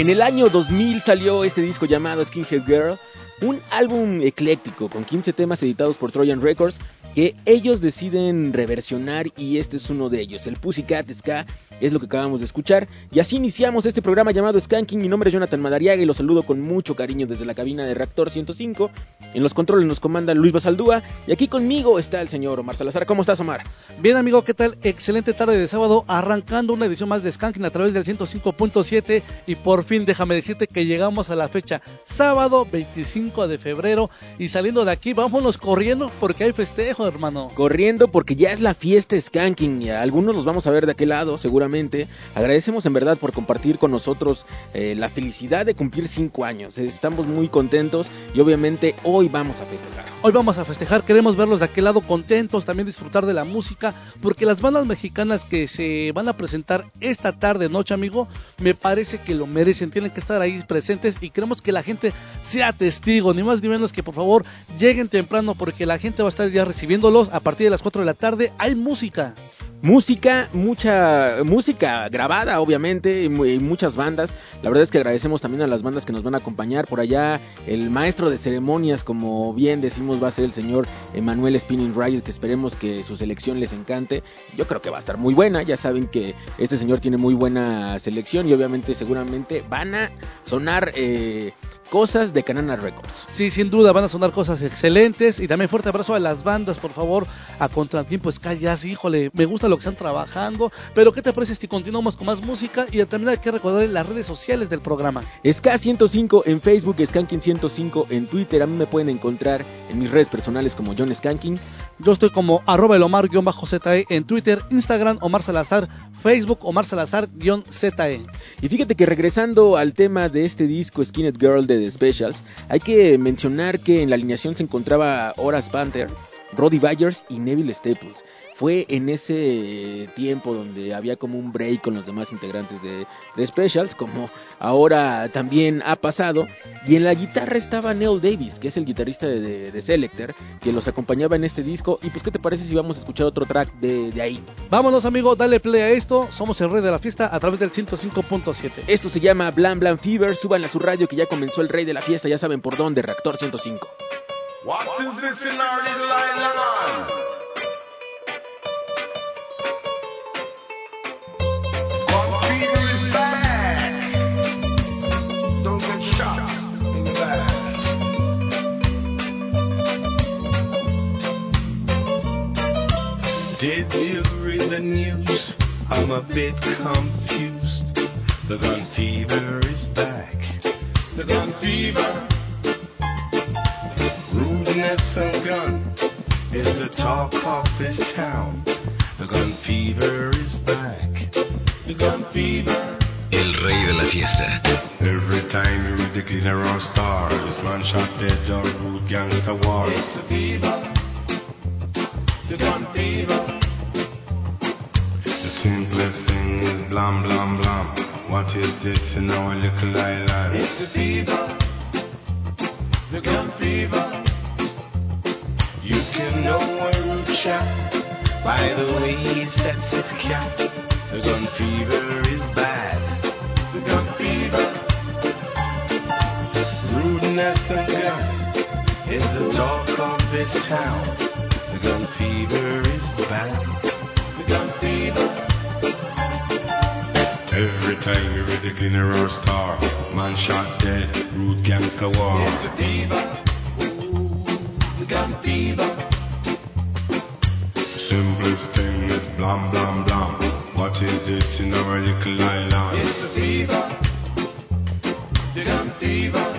En el año 2000 salió este disco llamado Skinhead Girl, un álbum ecléctico con 15 temas editados por Trojan Records que ellos deciden reversionar y este es uno de ellos, el Pussycat Ska, es lo que acabamos de escuchar. Y así iniciamos este programa llamado Skanking. Mi nombre es Jonathan Madariaga y los saludo con mucho cariño desde la cabina de Reactor 105. En los controles nos comanda Luis Basaldúa y aquí conmigo está el señor Omar Salazar. ¿Cómo estás, Omar? Bien, amigo, ¿qué tal? Excelente tarde de sábado, arrancando una edición más de Skanking a través del 105.7 y por fin déjame decirte que llegamos a la fecha sábado 25 de febrero y saliendo de aquí vámonos corriendo porque hay festejo, hermano. Corriendo porque ya es la fiesta Skanking y algunos los vamos a ver de aquel lado, seguramente. Agradecemos en verdad por compartir con nosotros eh, la felicidad de cumplir 5 años. Estamos muy contentos y obviamente hoy vamos a festejar. Hoy vamos a festejar, queremos verlos de aquel lado contentos, también disfrutar de la música, porque las bandas mexicanas que se van a presentar esta tarde, noche, amigo, me parece que lo merecen, tienen que estar ahí presentes y queremos que la gente sea testigo, ni más ni menos que por favor lleguen temprano porque la gente va a estar ya recibiéndolos a partir de las 4 de la tarde, hay música. Música, mucha música grabada obviamente, y muchas bandas. La verdad es que agradecemos también a las bandas que nos van a acompañar. Por allá el maestro de ceremonias, como bien decimos, va a ser el señor Emanuel Spinning Riot, que esperemos que su selección les encante. Yo creo que va a estar muy buena, ya saben que este señor tiene muy buena selección y obviamente seguramente van a sonar... Eh, cosas de Canana Records. Sí, sin duda van a sonar cosas excelentes y también fuerte abrazo a las bandas, por favor, a Contratiempo Sky Jazz, híjole, me gusta lo que están trabajando, pero ¿qué te parece si continuamos con más música y también hay que recordar las redes sociales del programa? Ska105 en Facebook, Skanking105 en Twitter, a mí me pueden encontrar en mis redes personales como John Skanking. Yo estoy como arroba el Omar-ZE en Twitter, Instagram Omar Salazar, Facebook Omar Salazar-ZE. Y fíjate que regresando al tema de este disco Skinhead Girl de The Specials, hay que mencionar que en la alineación se encontraba Horace Panther, Roddy Byers y Neville Staples fue en ese tiempo donde había como un break con los demás integrantes de, Specials, como ahora también ha pasado. Y en la guitarra estaba Neil Davis, que es el guitarrista de, Selector, que los acompañaba en este disco. Y pues, ¿qué te parece si vamos a escuchar otro track de, de ahí? Vámonos, amigos, dale play a esto. Somos el rey de la fiesta a través del 105.7. Esto se llama Blam Blam Fever. Suban a su radio que ya comenzó el rey de la fiesta. Ya saben por dónde, Reactor 105. Did you read the news? I'm a bit confused. The gun fever is back. The gun fever. Rudeness and gun is the talk of this town. The gun fever is back. The gun fever. El rey de la fiesta. Every time you read the cleaner on star, this man shot dead or root gangster war. It's a fever. The gun fever. The simplest thing is blam blam blam. What is this in our little island? It's a fever. The gun fever. You can know a root chap by the way he sets his cap. The gun fever is bad. The gun fever. Rudeness and gun is the talk of this town. The gun fever is bad. The gun fever. Every time you read the cleaner or star, man shot dead, rude gangster war. It's a fever. Ooh, the gun fever. Simplest thing is blam blam blam. What is this in our little island? It's a fever, dign fever.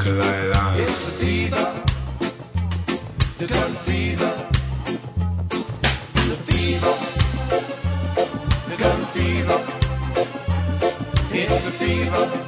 It's a fever, the gun fever, the fever, the gun fever. It's a fever.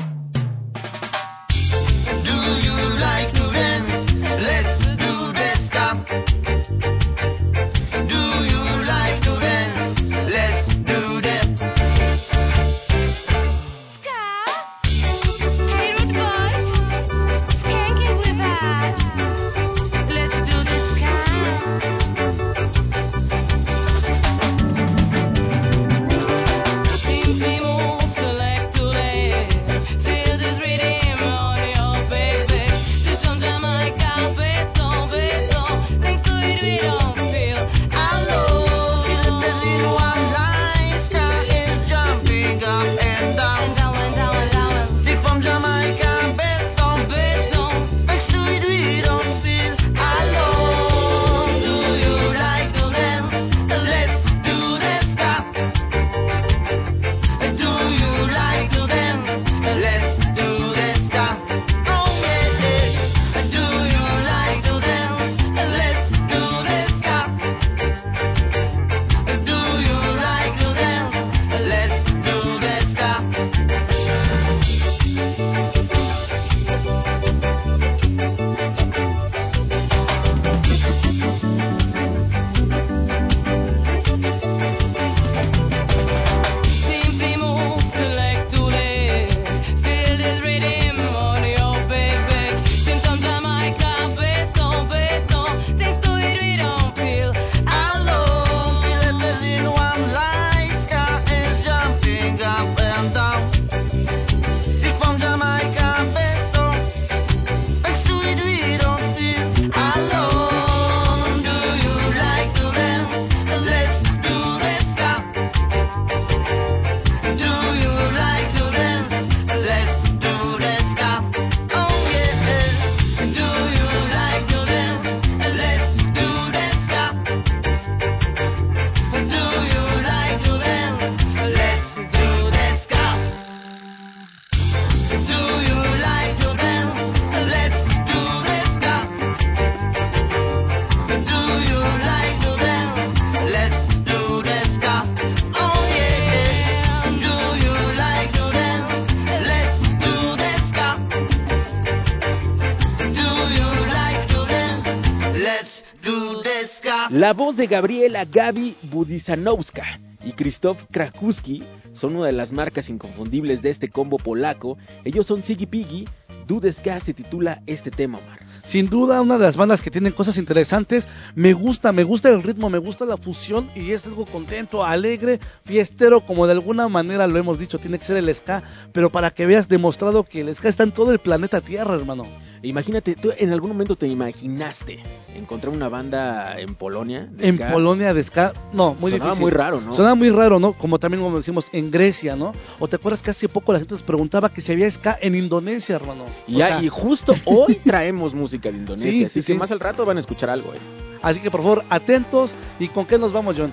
Gabriela Gabi Budizanowska y Krzysztof Krakuski son una de las marcas inconfundibles de este combo polaco. Ellos son Siggy Piggy. Dudes Gas se titula este tema, Omar. Sin duda, una de las bandas que tienen cosas interesantes. Me gusta, me gusta el ritmo, me gusta la fusión y es algo contento, alegre, fiestero, como de alguna manera lo hemos dicho, tiene que ser el ska. Pero para que veas demostrado que el ska está en todo el planeta Tierra, hermano. Imagínate, tú en algún momento te imaginaste encontrar una banda en Polonia. de En ska? Polonia de ska, no, muy Sonaba difícil. muy raro, ¿no? Sonaba muy raro, ¿no? Como también como decimos en Grecia, ¿no? O te acuerdas que hace poco la gente nos preguntaba que si había ska en Indonesia, hermano. O sea, y justo hoy traemos música de Indonesia, Sí, así sí, que sí. más al rato van a escuchar algo. eh. Así que por favor, atentos. ¿Y con qué nos vamos, John?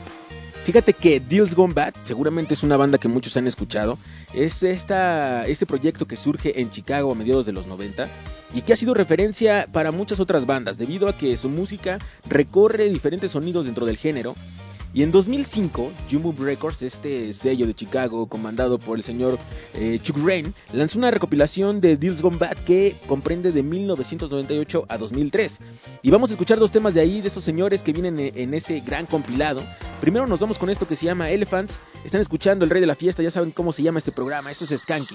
Fíjate que Deals Gone Bad seguramente es una banda que muchos han escuchado. Es esta, este proyecto que surge en Chicago a mediados de los 90 y que ha sido referencia para muchas otras bandas debido a que su música recorre diferentes sonidos dentro del género. Y en 2005, Jumbo Records, este sello de Chicago comandado por el señor eh, Chuck Rain, lanzó una recopilación de Deals Gone Bad que comprende de 1998 a 2003. Y vamos a escuchar dos temas de ahí, de estos señores que vienen en, ese gran compilado. Primero nos vamos con esto que se llama Elephants. Están escuchando El Rey de la Fiesta, ya saben cómo se llama este programa. Esto es Skanky.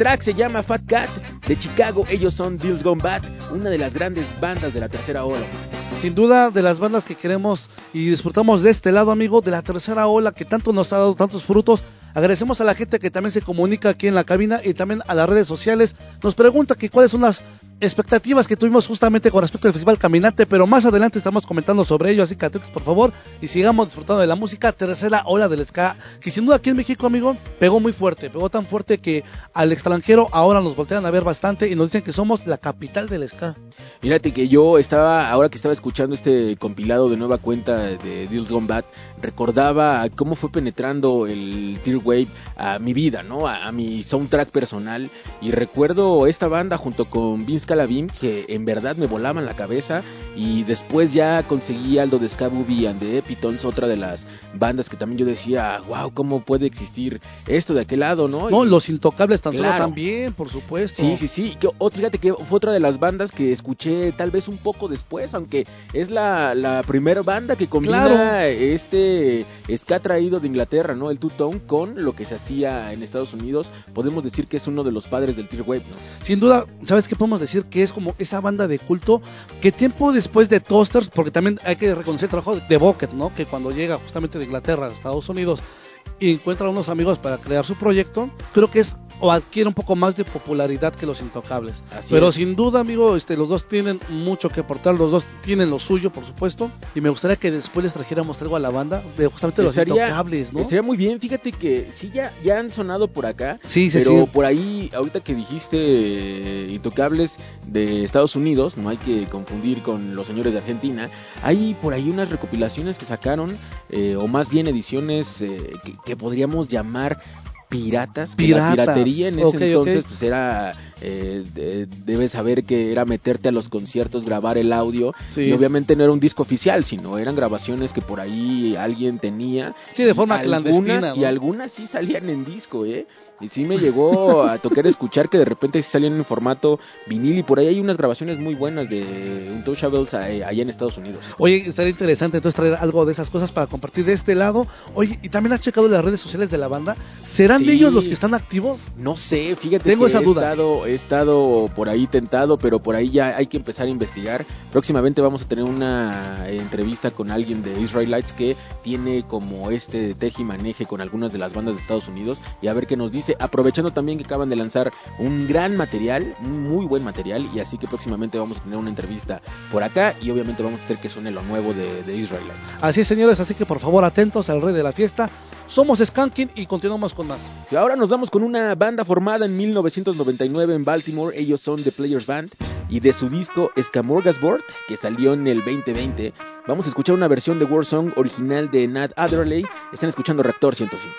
Track se llama Fat Cat de Chicago. Ellos son Bills Gone Bad, una de las grandes bandas de la tercera ola. Sin duda de las bandas que queremos y disfrutamos de este lado, amigo, de la tercera ola que tanto nos ha dado tantos frutos. Agradecemos a la gente que también se comunica aquí en la cabina y también a las redes sociales. Nos pregunta que cuáles son las expectativas que tuvimos justamente con respecto al Festival Caminante, pero más adelante estamos comentando sobre ello, así que atentos por favor y sigamos disfrutando de la música tercera ola del ska, que sin duda aquí en México, amigo, pegó muy fuerte, pegó tan fuerte que al extranjero ahora nos voltean a ver bastante y nos dicen que somos la capital del ska. Fíjate que yo estaba, ahora que estaba escuchando este compilado de nueva cuenta de Deals Gone Bad, recordaba cómo fue penetrando el Tear Wave a mi vida, ¿no? A, a mi soundtrack personal. Y recuerdo esta banda junto con Vince Calabim que en verdad me volaban la cabeza. Y después ya conseguí Aldo de Ska Booby and the Epitons, otra de las bandas que también yo decía, wow, ¿cómo puede existir esto de aquel lado, no? No, Y- los intocables tan solo también, por supuesto. Sí, sí, sí. Que, oh, fíjate que fue otra de las bandas que escuché tal vez un poco después, aunque es la, la primera banda que combina Claro. este ska traído de Inglaterra, ¿no? El two-tone con lo que se hacía en Estados Unidos. Podemos decir que es uno de los padres del Tear Wave, ¿no? Sin duda, ¿sabes qué podemos decir que es como esa banda de culto que tiempo después de Toasters, porque también hay que reconocer el trabajo de, de Bucket, ¿no? Que cuando llega justamente de Inglaterra a Estados Unidos y encuentra unos amigos para crear su proyecto, creo que es o adquiere un poco más de popularidad que los intocables. Así Pero es. sin duda, amigo, este, los dos tienen mucho que aportar, los dos tienen lo suyo, por supuesto, y me gustaría que después les trajéramos algo a la banda de justamente los intocables, ¿no? Estaría muy bien, fíjate que sí ya, ya han sonado por acá, Sí, sí, pero sí. por ahí, ahorita que dijiste eh, intocables de Estados Unidos, no hay que confundir con los señores de Argentina, hay por ahí unas recopilaciones que sacaron, eh, o más bien ediciones eh, que, que podríamos llamar piratas, que la piratería en ese entonces pues era, eh, de- debes saber que era meterte a los conciertos, grabar el audio, Sí. y obviamente no era un disco oficial, sino eran grabaciones que por ahí alguien tenía Sí, de forma y algunas- clandestina, Y algunas sí salían en disco, ¿eh? Y sí me llegó a tocar escuchar que de repente salían en formato vinil y por ahí hay unas grabaciones muy buenas de Untouchables eh, allá en Estados Unidos. Oye, estaría interesante entonces traer algo de esas cosas para compartir de este lado. Oye, y también has checado las redes sociales de la banda. ¿Serán Sí. ellos los que están activos? No sé, fíjate Tengo que esa he, duda. Estado, he estado por ahí tentado, pero por ahí ya hay que empezar a investigar. Próximamente vamos a tener una entrevista con alguien de Israelites que tiene como este teje y maneje con algunas de las bandas de Estados Unidos y a ver qué nos dice. Aprovechando también que acaban de lanzar un gran material, un muy buen material, y así que próximamente vamos a tener una entrevista por acá y obviamente vamos a hacer que suene lo nuevo de, de Israelites. Así es, señores, así que por favor atentos al rey de la fiesta. Somos Skanking y continuamos con más. Y ahora nos vamos con una banda formada en 1999 en Baltimore. Ellos son The Players Band. Y de su disco Scamorgasbord, que salió en el 2020, vamos a escuchar una versión de War Song original de Nat Adderley. Están escuchando Reactor 105.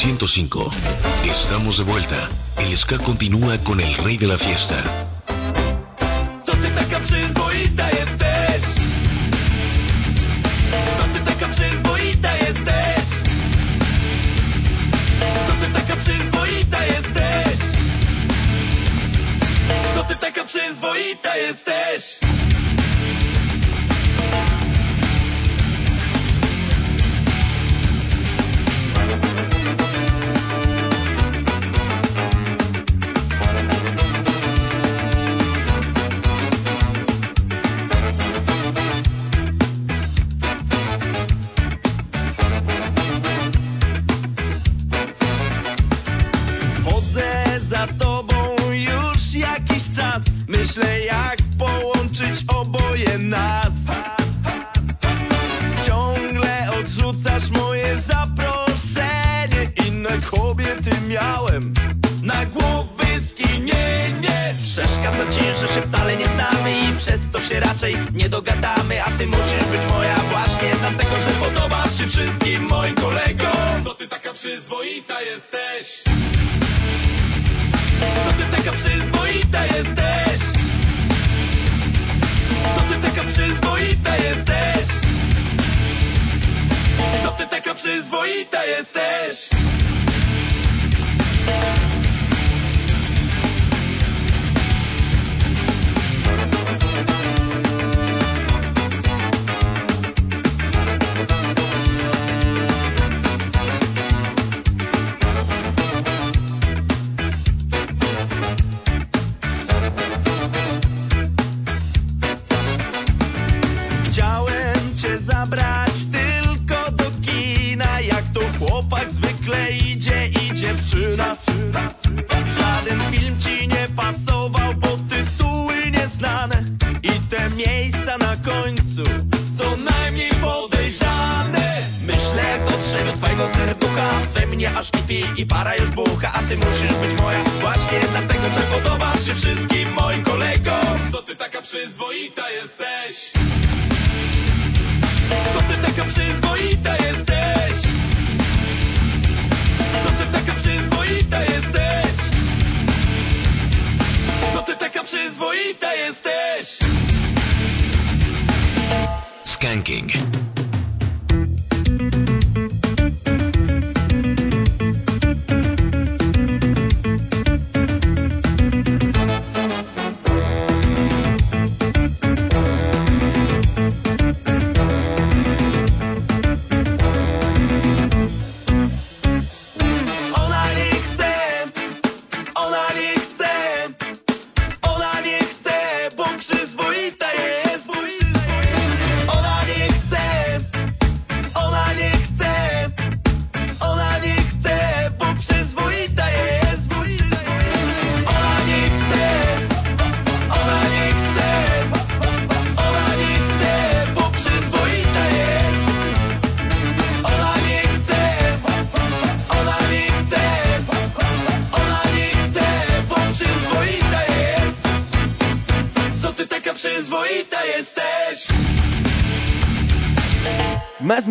105. Estamos de vuelta. El ska continúa con el rey de la fiesta.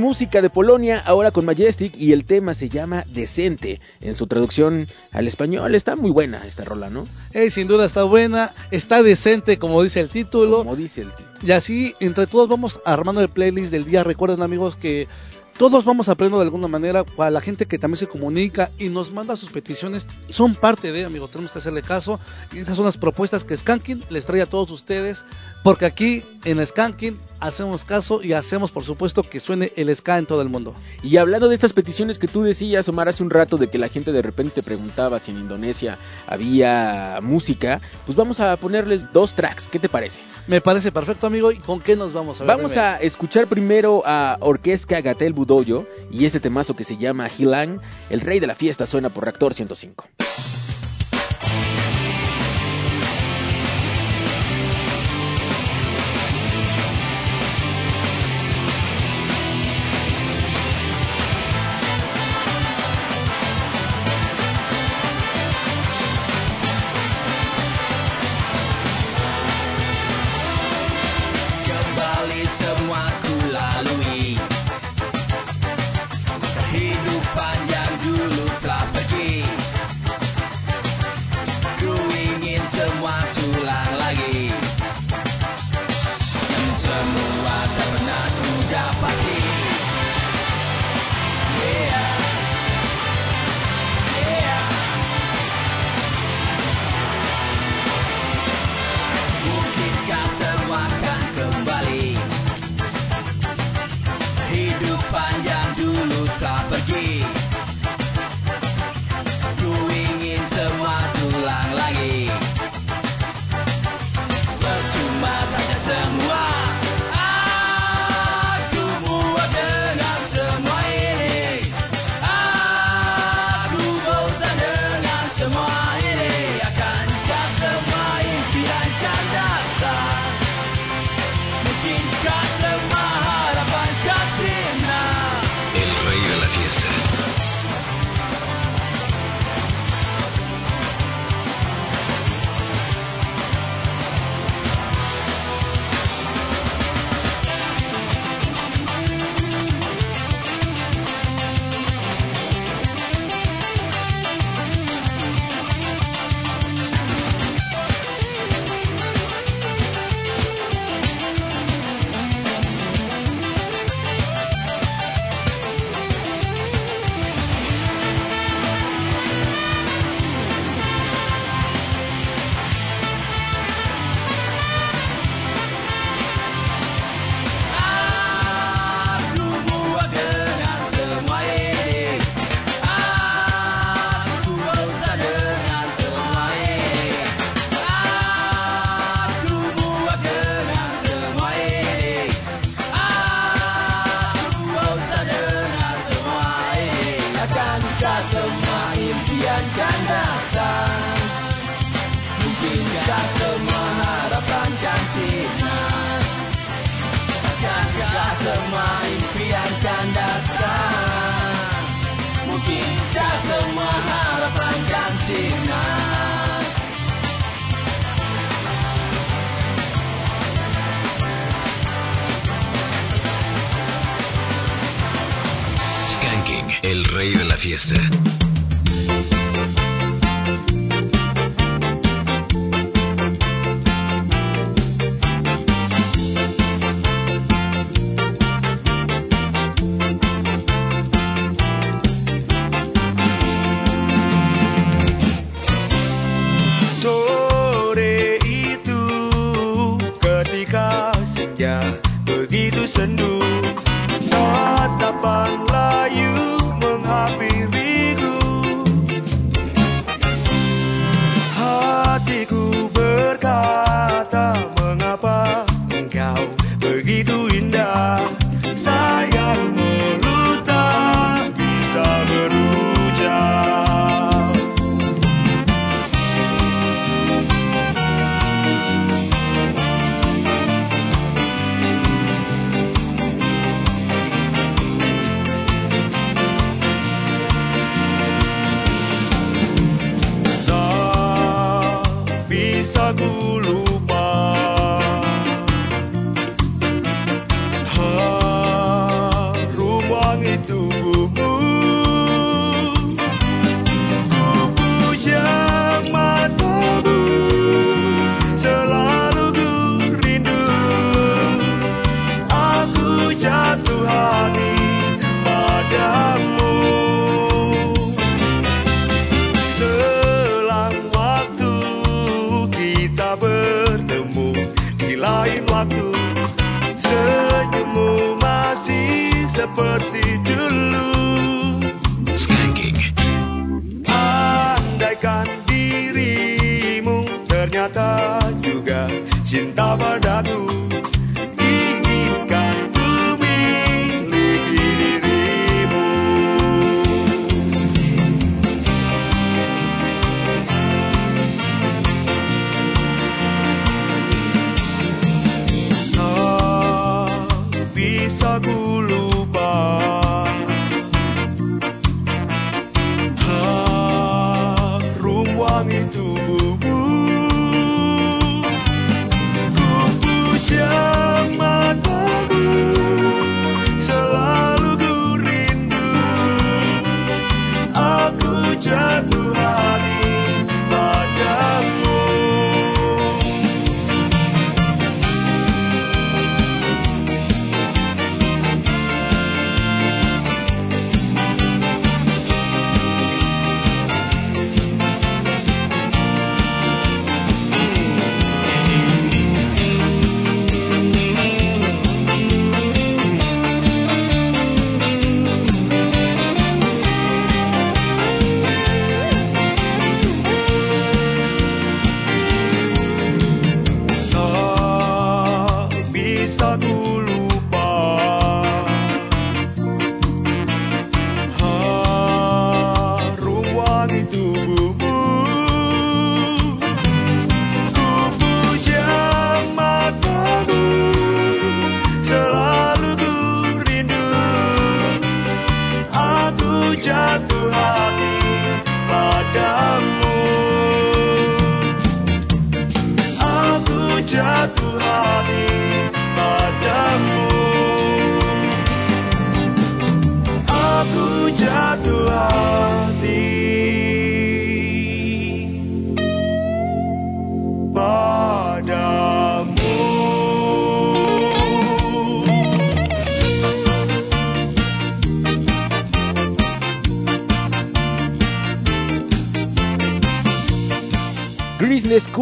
Música de Polonia, ahora con Majestic, y el tema se llama Decente. En su traducción al español está muy buena esta rola, ¿no? Eh, sin duda está buena, está decente como dice el título. Como dice el título. Y así, entre todos vamos armando el playlist del día. Recuerden amigos que todos vamos aprendiendo de alguna manera. Para la gente que también se comunica y nos manda sus peticiones, son parte de, amigos. Tenemos que hacerle caso. Y esas son las propuestas que Skanking les trae a todos ustedes. Porque aquí en Skanking hacemos caso y hacemos, por supuesto, que suene el ska en todo el mundo. Y hablando de estas peticiones que tú decías, Omar, hace un rato de que la gente de repente te preguntaba si en Indonesia había música, pues vamos a ponerles dos tracks. ¿Qué te parece? Me parece perfecto, amigo. ¿Y con qué nos vamos a ver? Vamos a escuchar primero a Orquesca Gatel Budoyo y este temazo que se llama Hilang. El rey de la fiesta suena por Reactor 105.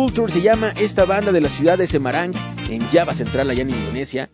Se llama esta banda de la ciudad de Semarang, en Java Central, allá en Indonesia.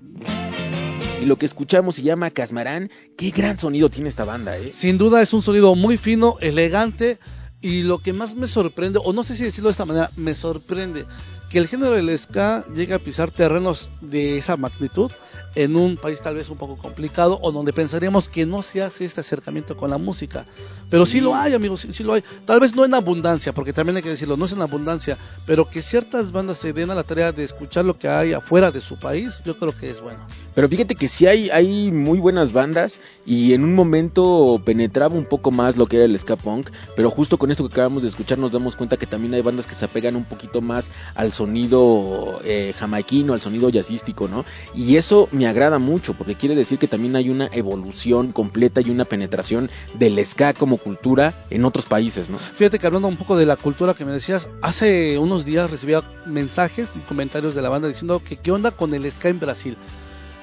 Y lo que escuchamos se llama Casmarán. Qué gran sonido tiene esta banda, ¿eh? Sin duda es un sonido muy fino, elegante y lo que más me sorprende, o no sé si decirlo de esta manera, me sorprende que el género del ska llegue a pisar terrenos de esa magnitud en un país tal vez un poco complicado o donde pensaríamos que no se hace este acercamiento con la música. Pero sí, Sí. lo hay, amigos, sí, sí lo hay. Tal vez no en abundancia, porque también hay que decirlo, no es en abundancia, pero que ciertas bandas se den a la tarea de escuchar lo que hay afuera de su país, yo creo que es bueno. Pero fíjate que sí hay, hay muy buenas bandas y en un momento penetraba un poco más lo que era el ska punk, pero justo con esto que acabamos de escuchar nos damos cuenta que también hay bandas que se apegan un poquito más al sonido eh, jamaiquino, al sonido jazzístico, ¿no? Y eso me agrada mucho porque quiere decir que también hay una evolución completa y una penetración del ska como cultura en otros países, ¿no? Fíjate que hablando un poco de la cultura que me decías, hace unos días recibía mensajes y comentarios de la banda diciendo que qué onda con el ska en Brasil.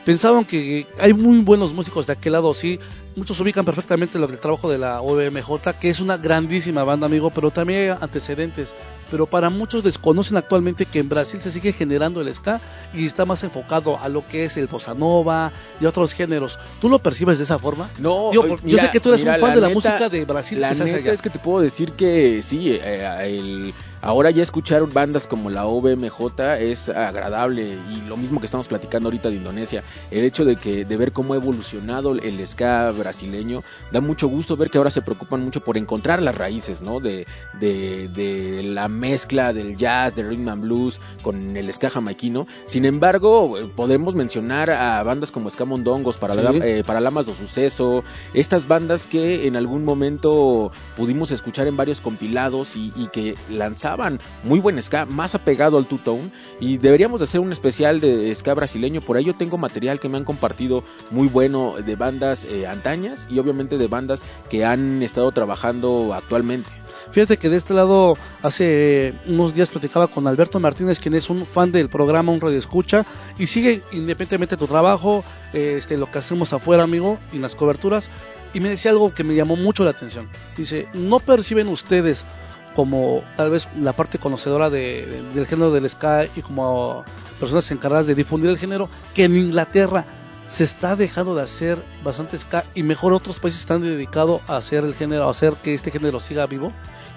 Pensaban que hay muy buenos músicos de aquel lado, sí. Muchos ubican perfectamente lo el trabajo de la OBMJ, que es una grandísima banda, amigo, pero también hay antecedentes. Pero para muchos desconocen actualmente que en Brasil se sigue generando el ska y está más enfocado a lo que es el bossa nova y otros géneros. ¿Tú lo percibes de esa forma? No, Digo, yo sé que tú eres mira, un fan de la neta- música de Brasil. La que se hace neta allá. es que te puedo decir que sí, eh, el, ahora ya escuchar bandas como la OBMJ es agradable y lo mismo que estamos platicando ahorita de Indonesia, el hecho de que de ver cómo ha evolucionado el ska brasileño, da mucho gusto ver que ahora se preocupan mucho por encontrar las raíces, ¿no? De, de, de la mezcla del jazz, del rhythm and blues con el ska jamaiquino. Sin embargo, podemos mencionar a bandas como Ska Mondongos, para, Sí. eh, para Lamas do Suceso, estas bandas que en algún momento pudimos escuchar en varios compilados y, y que lanzaban muy buen ska, más apegado al two-tone y deberíamos de hacer un especial de ska brasileño, por ello tengo material que me han compartido muy bueno de bandas eh, y obviamente de bandas que han estado trabajando actualmente. Fíjate que de este lado hace unos días platicaba con Alberto Martínez, quien es un fan del programa Un Radio Escucha y sigue independientemente de tu trabajo, este, lo que hacemos afuera, amigo, y las coberturas. Y me decía algo que me llamó mucho la atención. Dice, ¿no perciben ustedes como tal vez la parte conocedora de- de- del género del ska y como personas encargadas de difundir el género que en Inglaterra se está dejando de hacer bastante y mejor otros países están dedicados a hacer el género, a hacer que este género siga vivo?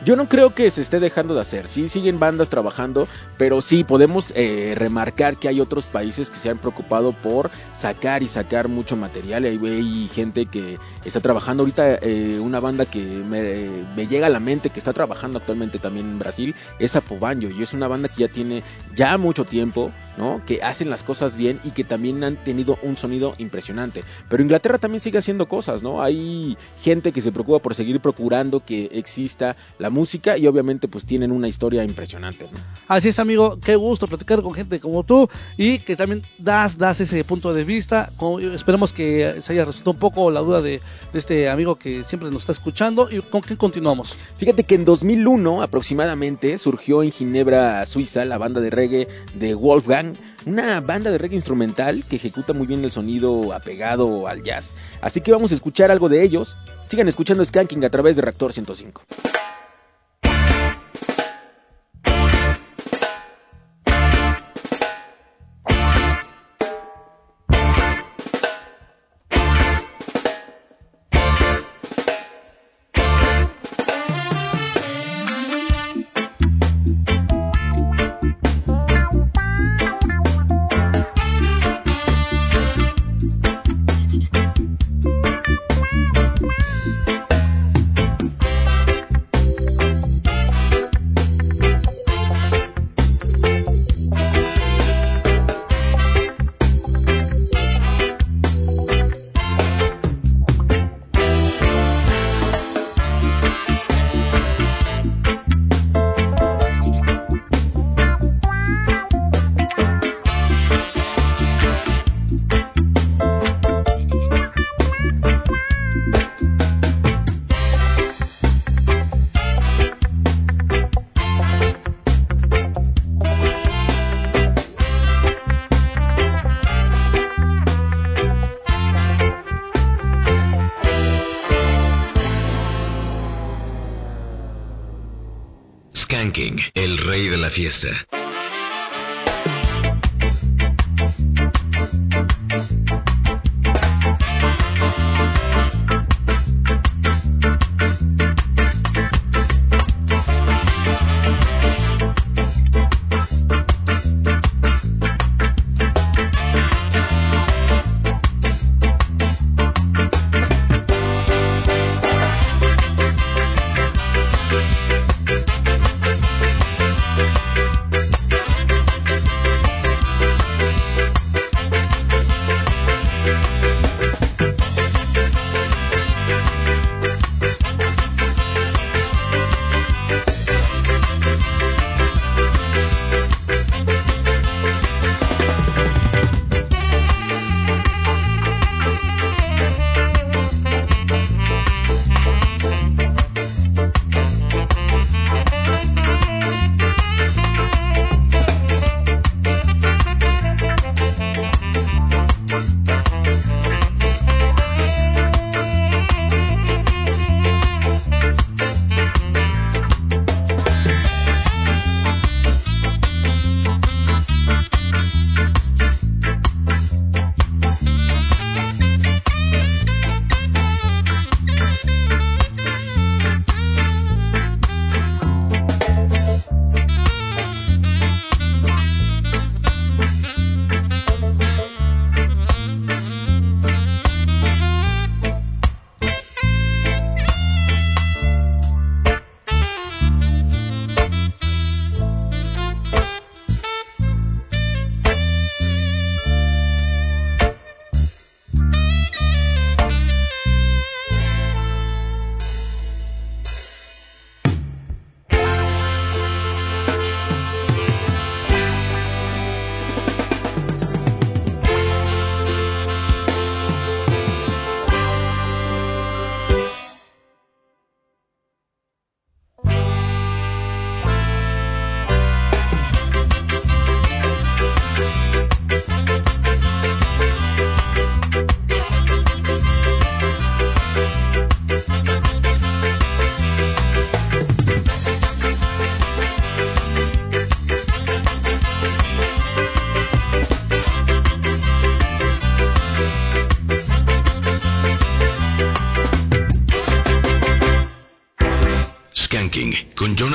Yo no creo que se esté dejando de hacer, sí siguen bandas trabajando, pero sí podemos eh, remarcar que hay otros países que se han preocupado por sacar y sacar mucho material. Hay, hay gente que está trabajando ahorita, eh, una banda que me, me llega a la mente que está trabajando actualmente también en Brasil es Apobanjo y es una banda que ya tiene ya mucho tiempo, ¿no? Que hacen las cosas bien y que también han tenido un sonido impresionante. Pero Inglaterra también sigue haciendo cosas, ¿no? Hay gente que se preocupa por seguir procurando que exista la música y obviamente pues tienen una historia impresionante, ¿no? Así es, amigo, qué gusto platicar con gente como tú y que también das, das ese punto de vista. Como- esperemos que se haya resuelto un poco la duda de, de este amigo que siempre nos está escuchando. ¿Y con qué continuamos? Fíjate que en 2001 aproximadamente surgió en Ginebra, Suiza, la banda de reggae de Wolfgang, una banda de reggae instrumental que ejecuta muy bien el sonido apegado al jazz. Así que vamos a escuchar algo de ellos. Sigan escuchando Skanking a través de Reactor 105. Rey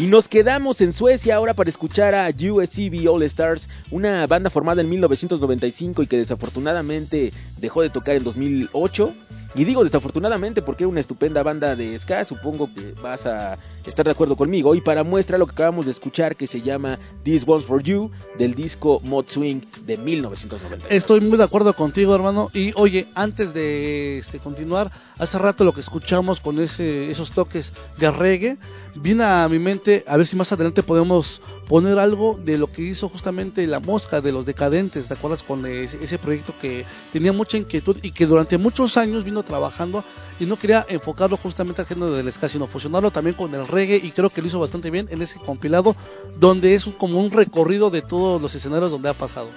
Y nos quedamos en Suecia ahora para escuchar a USCB All Stars, una banda formada en 1995 y que desafortunadamente dejó de tocar en 2008. Y digo desafortunadamente porque era una estupenda banda de ska, supongo que vas a estar de acuerdo conmigo. Y para muestra lo que acabamos de escuchar que se llama This One's For You del disco Mod Swing de 1990. Estoy muy de acuerdo contigo, hermano. Y oye, antes de este, continuar, hace rato lo que escuchamos con ese, esos toques de reggae, vino a mi mente a ver si más adelante podemos poner algo de lo que hizo justamente la mosca de los decadentes, ¿te acuerdas? Con ese, ese proyecto que tenía mucha inquietud y que durante muchos años vino trabajando y no quería enfocarlo justamente al género del ska, sino fusionarlo también con el reggae y creo que lo hizo bastante bien en ese compilado donde es como un recorrido de todos los escenarios donde ha pasado.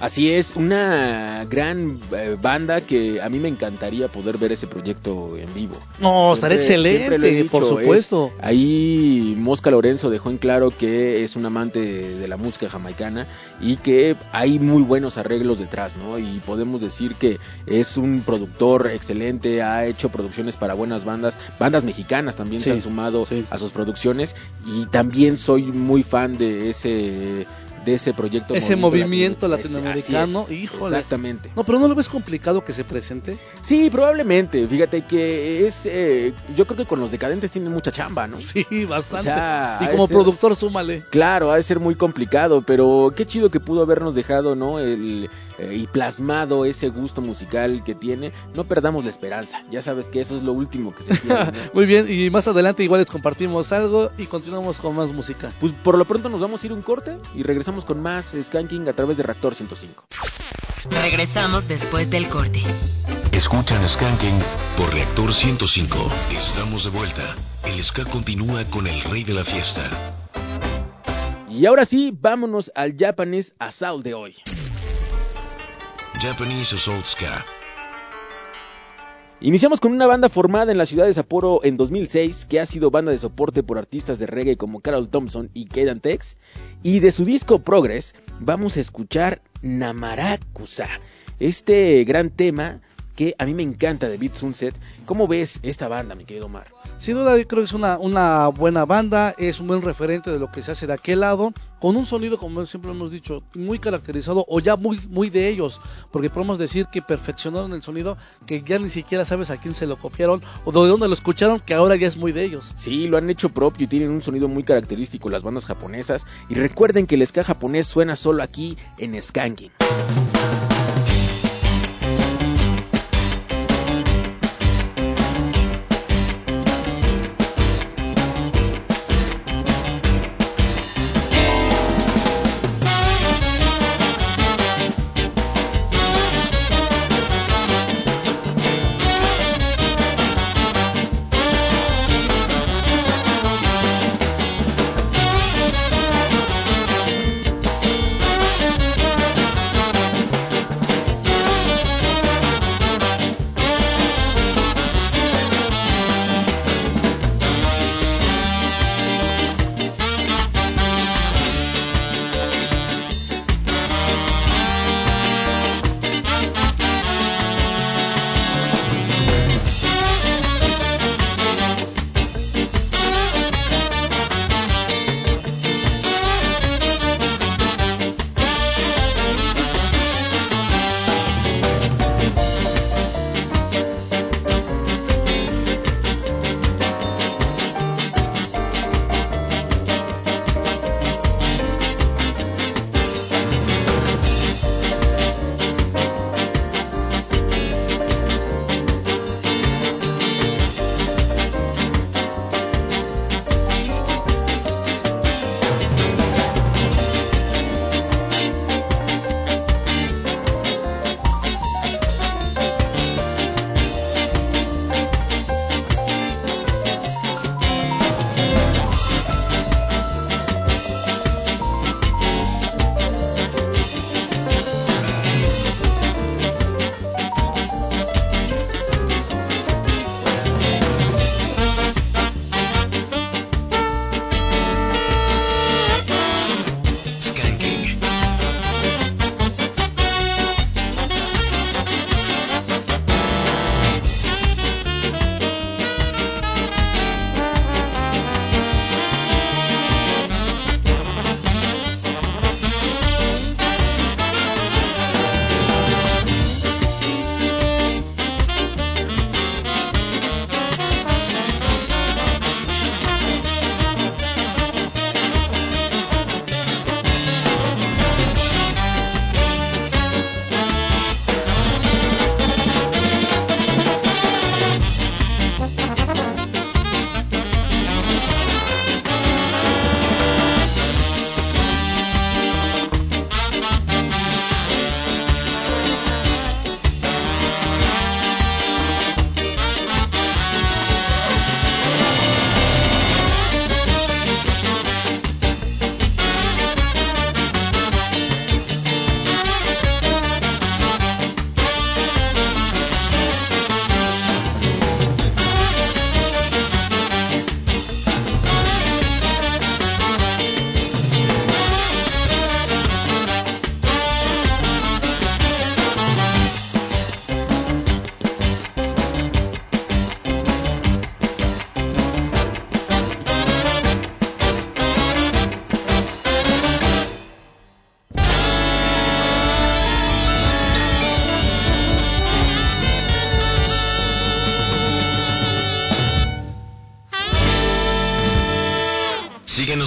Así es, una gran eh, banda que a mí me encantaría poder ver ese proyecto en vivo. No, estará excelente, por supuesto. es- ahí Mosca Lorenzo dejó en claro que es un amante de la música jamaicana y que hay muy buenos arreglos detrás, ¿no? Y podemos decir que es un productor excelente, ha hecho producciones para buenas bandas, bandas mexicanas también se han sumado sí. a sus producciones y también soy muy fan de ese de ese proyecto Ese movimiento así latinoamericano, es, híjole. exactamente No, pero no lo ves complicado que se presente. Sí, probablemente. Fíjate que es. eh, yo creo que con los decadentes tienen mucha chamba, ¿no? Sí, bastante. O sea, y como ser- productor, súmale. Claro, ha de ser muy complicado, pero qué chido que pudo habernos dejado, ¿no? El, eh, y plasmado ese gusto musical que tiene. No perdamos la esperanza. Ya sabes que eso es lo último que se pierde, ¿no? Muy bien, y más adelante igual les compartimos algo y continuamos con más música. Pues por lo pronto nos vamos a ir un corte y regresamos con más Skanking a través de Reactor 105. Regresamos después del corte. Escuchan Skanking por Reactor 105. Estamos de vuelta. El ska continúa con el rey de la fiesta. Y ahora sí, vámonos al Japanese Assault de hoy. Japanese Assault Ska. Iniciamos con una banda formada en la ciudad de Sapporo en 2006 que ha sido banda de soporte por artistas de reggae como Carol Thompson y Kaden Tex y de su disco Progress vamos a escuchar Namarakusa, este gran tema que a mí me encanta de Beat Sunset. ¿Cómo ves esta banda, mi querido Omar? Sin duda yo creo que es una, una buena banda, es un buen referente de lo que se hace de aquel lado, con un sonido, como siempre hemos dicho, muy caracterizado o ya muy, muy de ellos, porque podemos decir que perfeccionaron el sonido que ya ni siquiera sabes a quién se lo copiaron o de dónde lo escucharon, que ahora ya es muy de ellos. Sí, lo han hecho propio y tienen un sonido muy característico las bandas japonesas. Y recuerden que el ska japonés suena solo aquí en Skanking. Skanking.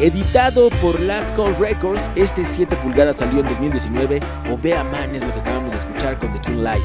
Editado por Last Call Records, este 7 pulgadas salió en 2019. O Vea Man es lo que acabamos de escuchar con The King Lion.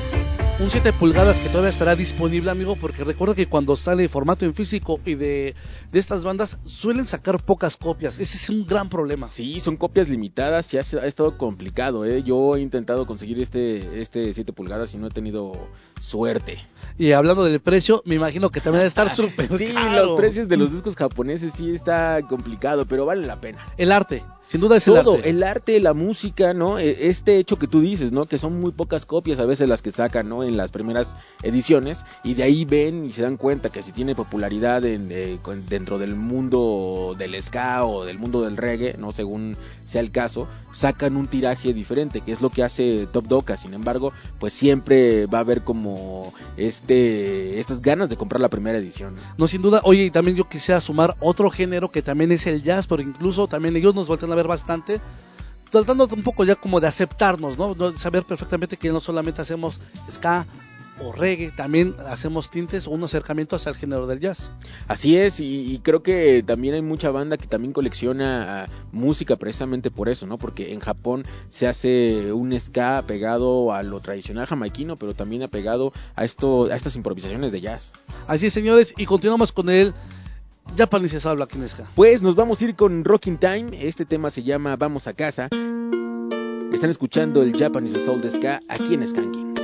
Un 7 pulgadas que todavía estará disponible, amigo, porque recuerda que cuando sale formato en físico y de, de estas bandas suelen sacar pocas copias. Ese es un gran problema. Sí, son copias limitadas y ha, ha estado complicado. ¿eh? Yo he intentado conseguir este, este 7 pulgadas y no he tenido suerte. Y hablando del precio, me imagino que también debe estar súper Sí, caro. los precios de los discos japoneses sí está complicado, pero vale la pena. El arte, sin duda es el Todo, arte. el arte, la música, ¿no? E- Este hecho que tú dices, ¿no? Que son muy pocas copias a veces las que sacan, ¿no? En las primeras ediciones y de ahí ven y se dan cuenta que si tiene popularidad en, eh, dentro del mundo del ska o del mundo del reggae, ¿no? Según sea el caso, sacan un tiraje diferente, que es lo que hace Top Doca. Sin embargo, pues siempre va a haber como este estas ganas de comprar la primera edición. No, sin duda. Oye, y también yo quisiera sumar otro género que también es el jazz, pero incluso también ellos nos voltean a ver bastante. Tratando un poco ya como de aceptarnos, ¿no? No- Saber perfectamente que no solamente hacemos ska o reggae, también hacemos tintes o un acercamiento hacia el género del jazz. Así es, y, y creo que también hay mucha banda que también colecciona ah, música precisamente por eso, ¿no? Porque en Japón se hace un ska apegado a lo tradicional jamaiquino, pero también apegado a esto, a estas improvisaciones de jazz. Así es, señores, y continuamos con el Japanese en ska. Pues nos vamos a ir con Rocking Time, este tema se llama Vamos a casa. Están escuchando el Japanese Soul de Ska aquí en Skanking.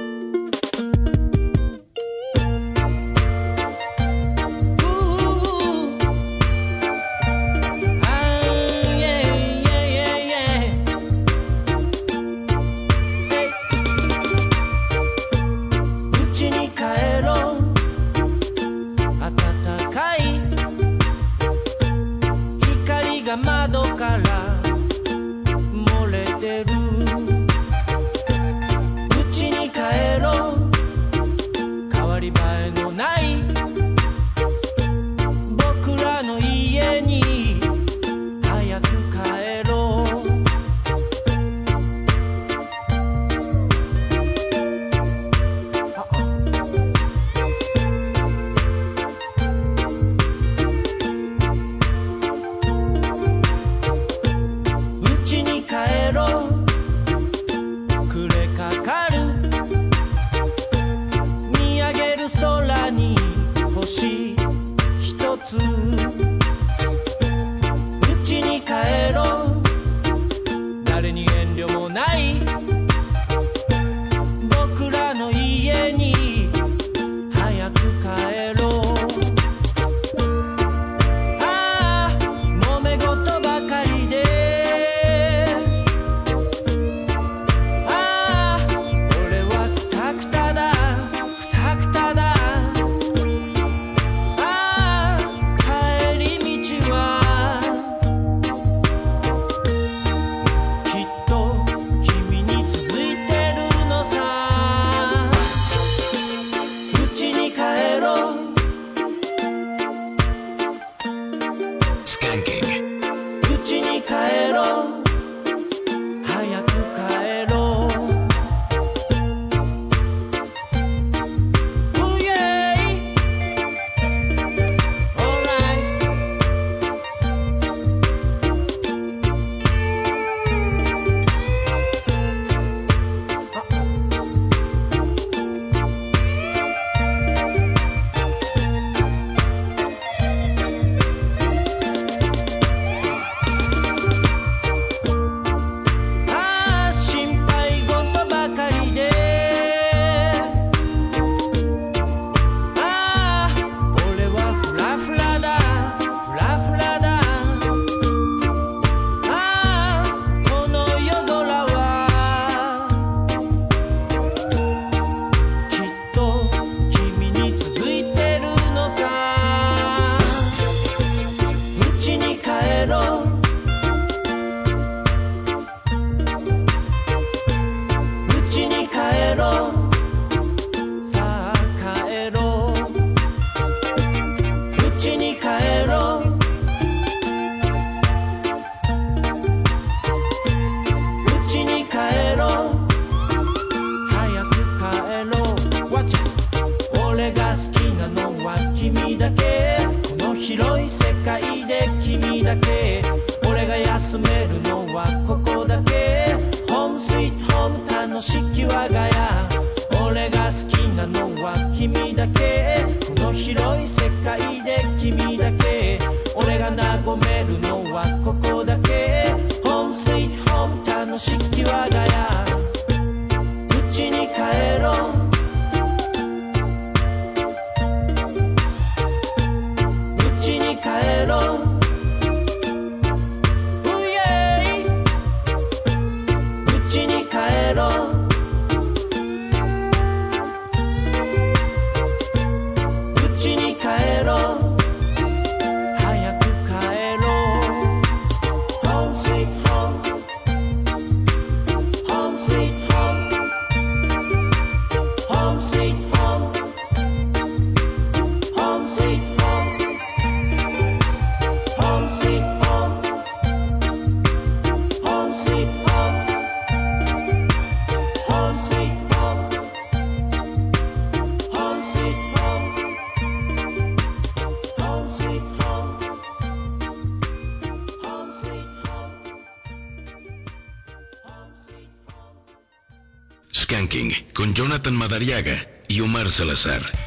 Madariaga y Omar Salazar.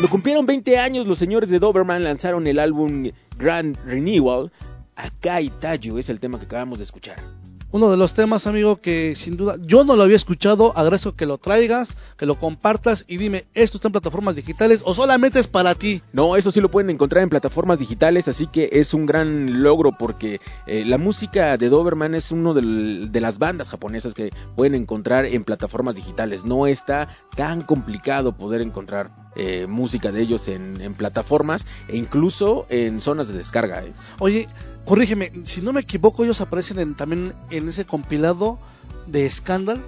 Cuando cumplieron 20 años, los señores de Doberman lanzaron el álbum Grand Renewal. Acá y Tayo es el tema que acabamos de escuchar. Uno de los temas, amigo, que sin duda yo no lo había escuchado. Agradezco que lo traigas, que lo compartas y dime, ¿esto está en plataformas digitales o solamente es para ti? No, eso sí lo pueden encontrar en plataformas digitales, así que es un gran logro porque eh, la música de Doberman es uno del- de las bandas japonesas que pueden encontrar en plataformas digitales. No está tan complicado poder encontrar eh, música de ellos en, en plataformas e incluso en zonas de descarga. eh. Oye, corrígeme, si no me equivoco, ellos aparecen en- también en ese compilado de Scandal.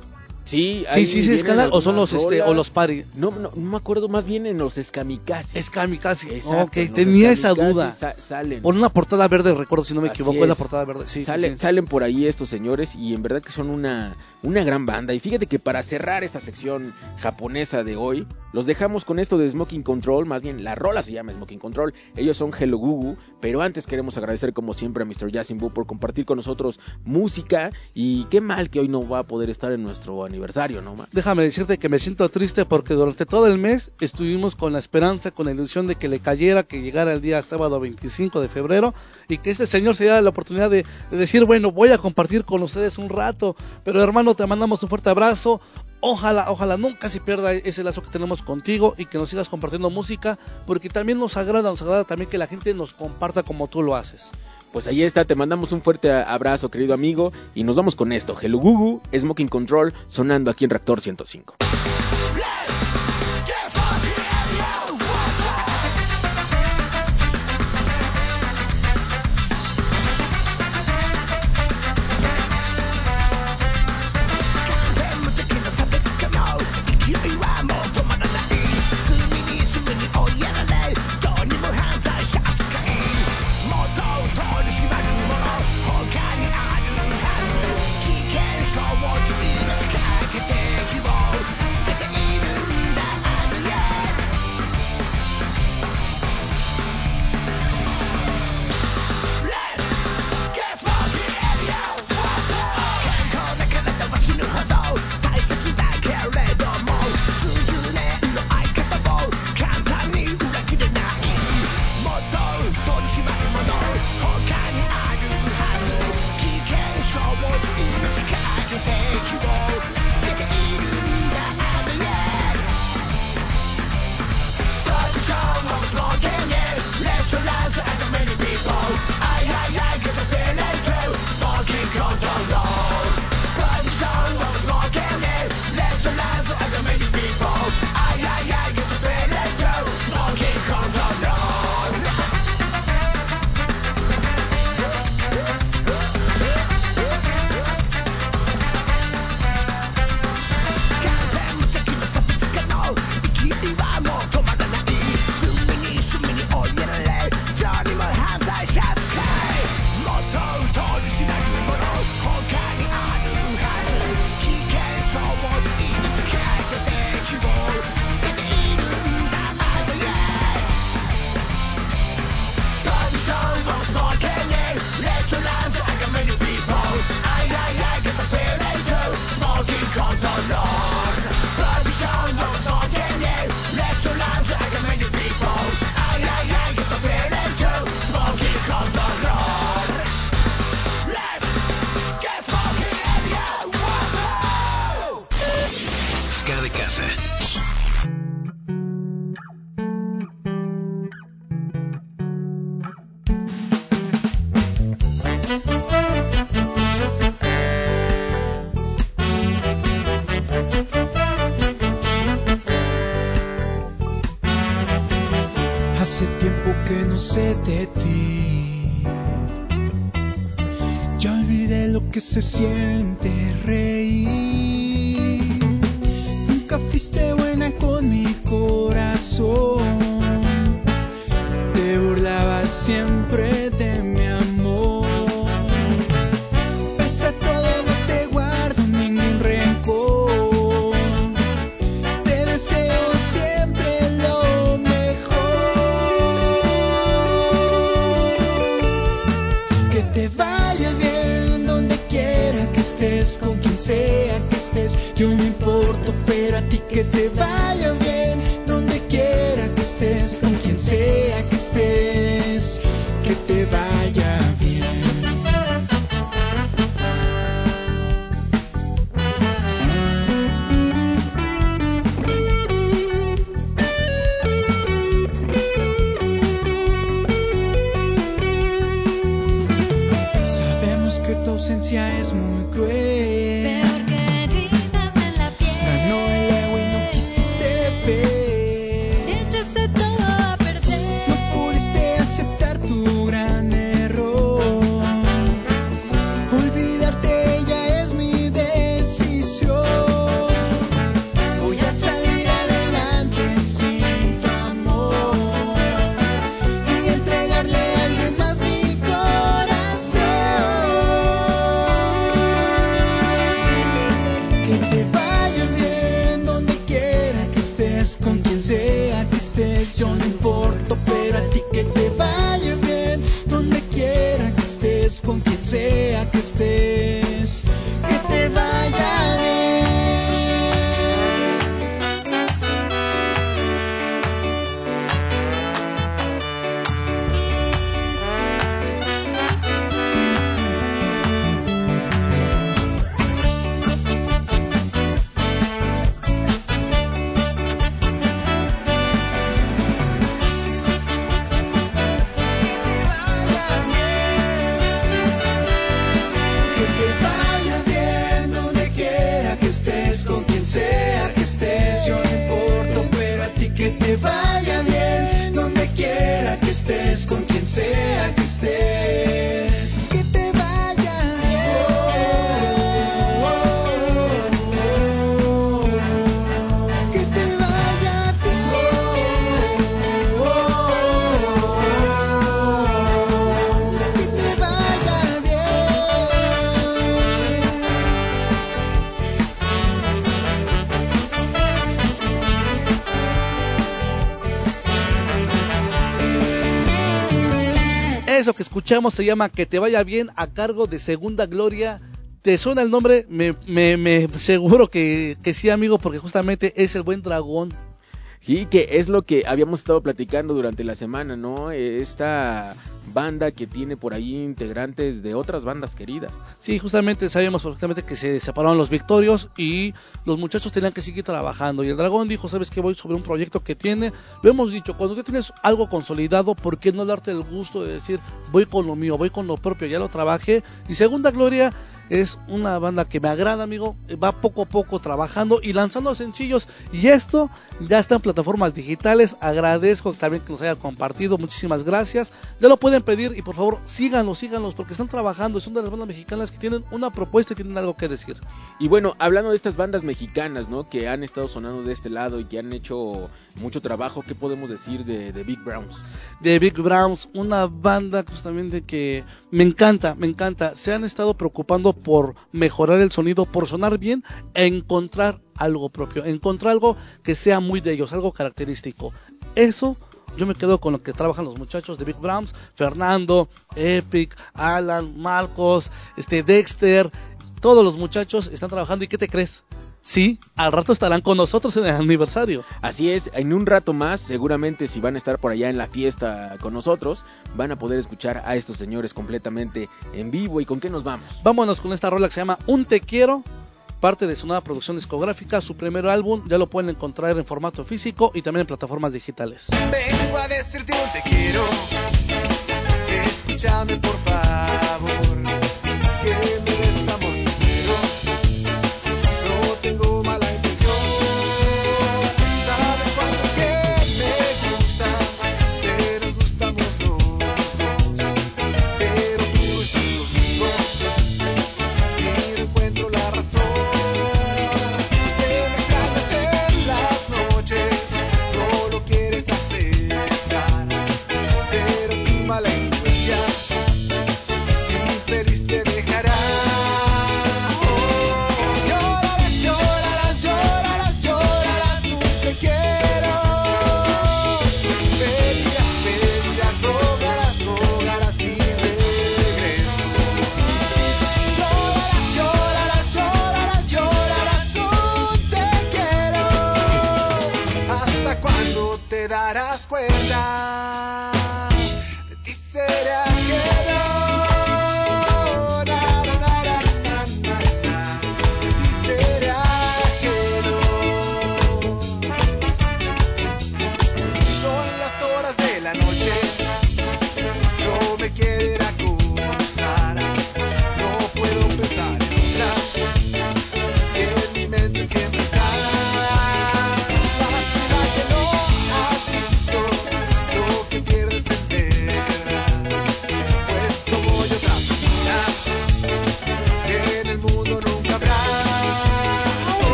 Sí, Sí, ahí sí, sí, vienen Scandal o son los este o los Party. No, no, no me acuerdo más bien en los Eskamikaze. Es Kamikaze. Exacto, ok, tenía esa duda. sa- salen. Por una portada verde, recuerdo si no me Así equivoco, es la portada verde. Sí, Salen, sí. salen por ahí estos señores y en verdad que son una, una gran banda. Y fíjate que para cerrar esta sección japonesa de hoy, los dejamos con esto de Smoking Control, más bien la rola se llama Smoking Control, ellos son Hello Gugu, pero antes queremos agradecer como siempre a Mr. Yasin por compartir con nosotros música y qué mal que hoy no va a poder estar en nuestro aniversario, ¿no? Déjame decirte que me siento triste porque durante todo el mes estuvimos con la esperanza, con la ilusión de que le cayera, que llegara el día sábado 25 de febrero y que este señor se diera la oportunidad de decir, bueno, voy a compartir con ustedes un rato. Pero hermano, te mandamos un fuerte abrazo. Ojalá, ojalá nunca se pierda ese lazo que tenemos contigo y que nos sigas compartiendo música porque también nos agrada, nos agrada también que la gente nos comparta como tú lo haces. Pues ahí está, te mandamos un fuerte abrazo, querido amigo, y nos vamos con esto. Hello Gugu, Smoking Control, sonando aquí en Reactor 105. Se siente escuchamos se llama Que te vaya bien a cargo de Segunda Gloria. ¿Te suena el nombre? Me, me, seguro que, que sí, amigo, porque justamente es el buen dragón. Sí, que es lo que habíamos estado platicando durante la semana, ¿no? Esta banda que tiene por ahí integrantes de otras bandas queridas. Sí, justamente sabíamos perfectamente que se separaron los victorios y los muchachos tenían que seguir trabajando. Y el dragón dijo, ¿sabes qué? Voy sobre un proyecto que tiene. Lo hemos dicho, cuando tú tienes algo consolidado, ¿por qué no darte el gusto de decir, voy con lo mío, voy con lo propio, ya lo trabajé? Y Segunda Gloria es una banda que me agrada, amigo. Va poco a poco trabajando y lanzando sencillos. Y esto ya está en plataformas digitales. Agradezco también que nos haya compartido. Muchísimas gracias. Ya lo pueden pedir y por favor síganlos, síganlos porque están trabajando. Son de las bandas mexicanas que tienen una propuesta y tienen algo que decir. Y bueno, hablando de estas bandas mexicanas, ¿no? Que han estado sonando de este lado y que han hecho mucho trabajo, ¿qué podemos decir de, de Big Browns? de Big Browns, una banda justamente que me encanta, me encanta. Se han estado preocupando por mejorar el sonido, por sonar bien encontrar algo propio, encontrar algo que sea muy de ellos, algo característico. Eso yo me quedo con lo que trabajan los muchachos de Big Browns, Fernando, Epic, Alan, Marcos, este Dexter, todos los muchachos están trabajando y ¿qué te crees? Sí, al rato estarán con nosotros en el aniversario. Así es, en un rato más, seguramente si van a estar por allá en la fiesta con nosotros, van a poder escuchar a estos señores completamente en vivo. ¿Y con qué nos vamos? Vámonos con esta rola que se llama Un Te Quiero, parte de su nueva producción discográfica, su primer álbum, ya lo pueden encontrar en formato físico y también en plataformas digitales. Vengo a decirte un te quiero. Escúchame por favor.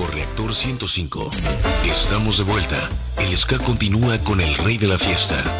Por Reactor 105. Estamos de vuelta. El ska continúa con el rey de la fiesta.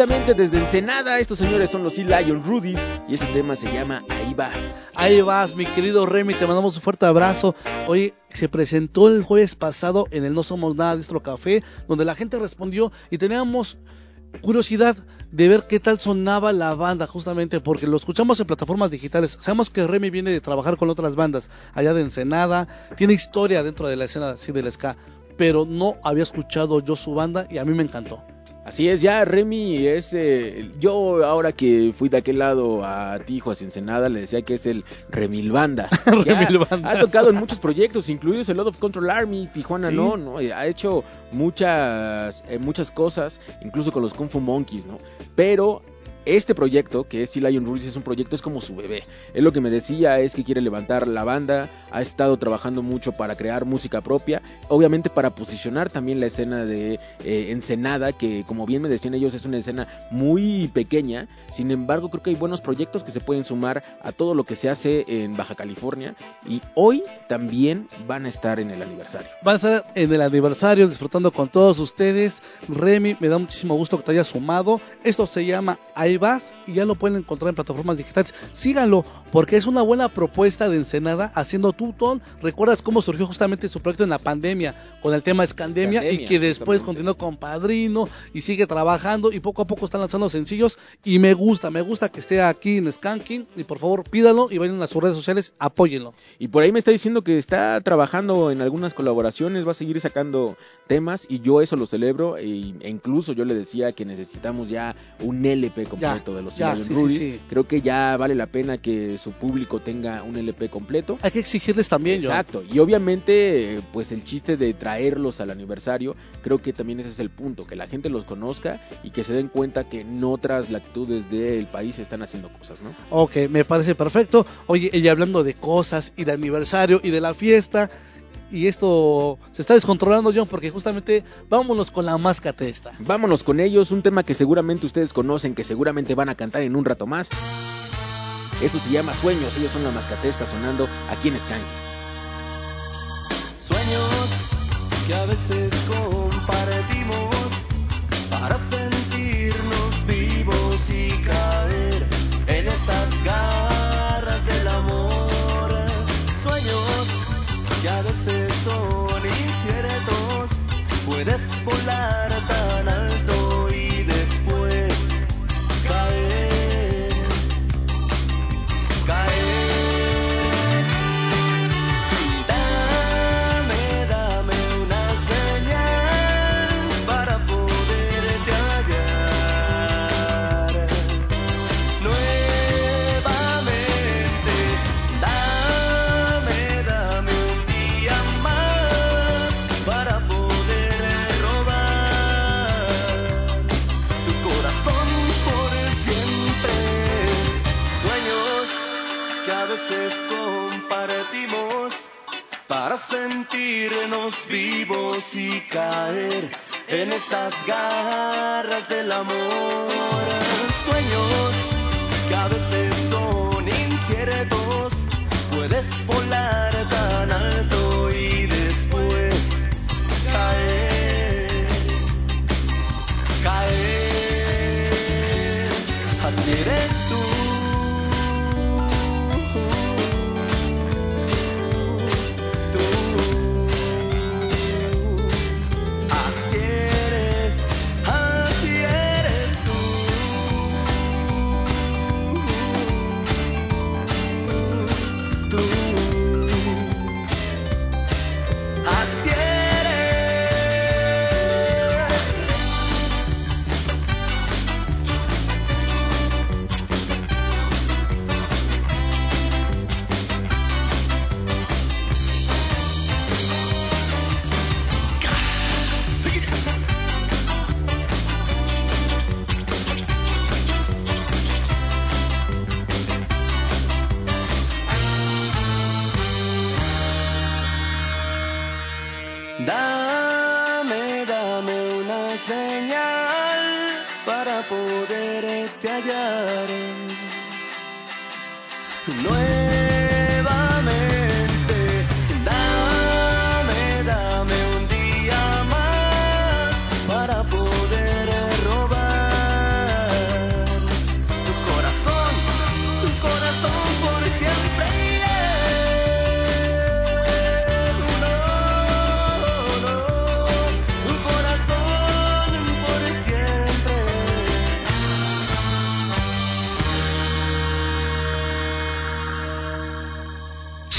Directamente desde Ensenada, estos señores son los Sea Lion Rudies y este tema se llama Ahí vas. Ahí vas, mi querido Remy, te mandamos un fuerte abrazo. Oye, se presentó el jueves pasado en el No Somos Nada Distro Café, donde la gente respondió y teníamos curiosidad de ver qué tal sonaba la banda, justamente porque lo escuchamos en plataformas digitales. Sabemos que Remy viene de trabajar con otras bandas allá de Ensenada, tiene historia dentro de la escena así del ska, pero no había escuchado yo su banda y a mí me encantó. Así es, ya Remy es. eh, yo ahora que fui de aquel lado a Tijuas, Ensenada, le decía que es el Remil Banda. Ya Remil Bandas. Ha tocado en muchos proyectos, incluidos el Lot of Control Army, Tijuana Sí. no, ¿no? Eh, Ha hecho muchas, eh, muchas cosas, incluso con los Kung Fu Monkeys, ¿no? Pero. Este proyecto, que es Sea Lion Rules, es un proyecto, es como su bebé. Él lo que me decía es que quiere levantar la banda, ha estado trabajando mucho para crear música propia, obviamente para posicionar también la escena de eh, Ensenada, que como bien me decían ellos es una escena muy pequeña, sin embargo creo que hay buenos proyectos que se pueden sumar a todo lo que se hace en Baja California y hoy también van a estar en el aniversario. Va a estar en el aniversario disfrutando con todos ustedes. Remy, me da muchísimo gusto que te hayas sumado. Esto se llama Ahí vas y ya lo pueden encontrar en plataformas digitales. Síganlo porque es una buena propuesta de Ensenada haciendo tutón. ¿Recuerdas cómo surgió justamente su proyecto en la pandemia con el tema Escandemia y Escandemia, que después continuó con Padrino y sigue trabajando y poco a poco están lanzando sencillos y me gusta, me gusta que esté aquí en Skanking y por favor pídalo y vayan a sus redes sociales, apóyenlo. Y por ahí me está diciendo que está trabajando en algunas colaboraciones, va a seguir sacando temas y yo eso lo celebro e, e incluso yo le decía que necesitamos ya un LP como completo de los ya, Lion sí, sí, Rudies. sí. Creo que ya vale la pena que su público tenga un LP completo. Hay que exigirles también, John. Exacto, y obviamente pues el chiste de traerlos al aniversario, creo que también ese es el punto, que la gente los conozca y que se den cuenta que en otras latitudes del país están haciendo cosas, ¿no? Ok, me parece perfecto. Oye, y hablando de cosas y de aniversario y de la fiesta, y esto se está descontrolando, John, porque justamente vámonos con la máscate esta. Vámonos con ellos, un tema que seguramente ustedes conocen, que seguramente van a cantar en un rato más. Eso se llama Sueños, ellos son la mascatesta sonando aquí en Skanky. Sueños que a veces compartimos para sentirnos vivos y caer en estas garras veces son inciertos, puedes volar tan alto compartimos para sentirnos vivos y caer en estas garras del amor. Sueños que a veces son inciertos, puedes volar tan alto y después caer, caer. Así eres. Tú, señal para poderte hallar. Nuevamente,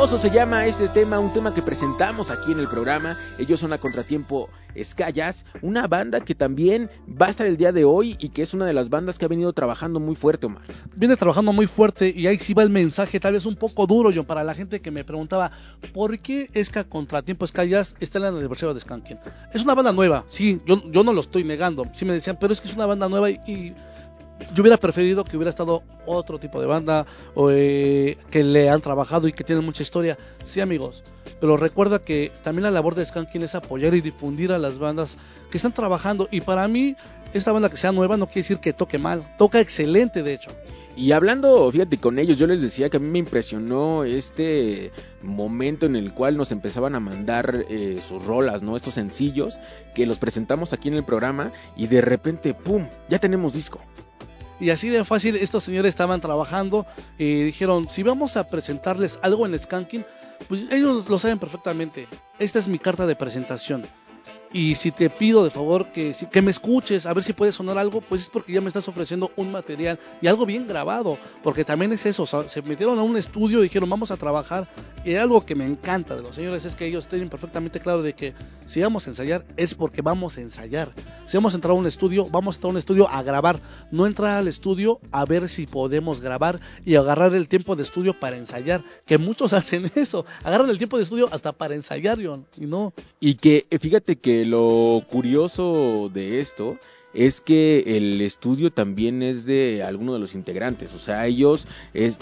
Se llama este tema, un tema que presentamos aquí en el programa. Ellos son a Contratiempo Escallas, una banda que también va a estar el día de hoy y que es una de las bandas que ha venido trabajando muy fuerte, Omar. Viene trabajando muy fuerte y ahí sí va el mensaje, tal vez un poco duro, John, para la gente que me preguntaba, ¿por qué es que a Contratiempo Escallas está en el aniversario de Skanking? Es una banda nueva, sí, yo, yo no lo estoy negando. Sí me decían, pero es que es una banda nueva y yo hubiera preferido que hubiera estado otro tipo de banda o, eh, que le han trabajado y que tienen mucha historia. Sí, amigos. Pero recuerda que también la labor de Skanking es apoyar y difundir a las bandas que están trabajando. Y para mí, esta banda que sea nueva no quiere decir que toque mal. Toca excelente, de hecho. Y hablando, fíjate, con ellos, yo les decía que a mí me impresionó este momento en el cual nos empezaban a mandar eh, sus rolas, ¿no? Estos sencillos que los presentamos aquí en el programa y de repente, ¡pum! Ya tenemos disco. Y así de fácil, estos señores estaban trabajando y dijeron, si vamos a presentarles algo en Skanking, pues ellos lo saben perfectamente. Esta es mi carta de presentación. Y si te pido de favor que, que me escuches, a ver si puede sonar algo, pues es porque ya me estás ofreciendo un material y algo bien grabado. Porque también es eso, se metieron a un estudio y dijeron vamos a trabajar. Y algo que me encanta de los señores es que ellos tienen perfectamente claro de que si vamos a ensayar es porque vamos a ensayar. Si vamos a entrar a un estudio, vamos a entrar a un estudio a grabar. No entrar al estudio a ver si podemos grabar y agarrar el tiempo de estudio para ensayar. Que muchos hacen eso. Agarran el tiempo de estudio hasta para ensayar, John. Y no. Y que eh, fíjate que lo curioso de esto es que el estudio también es de alguno de los integrantes, o sea, ellos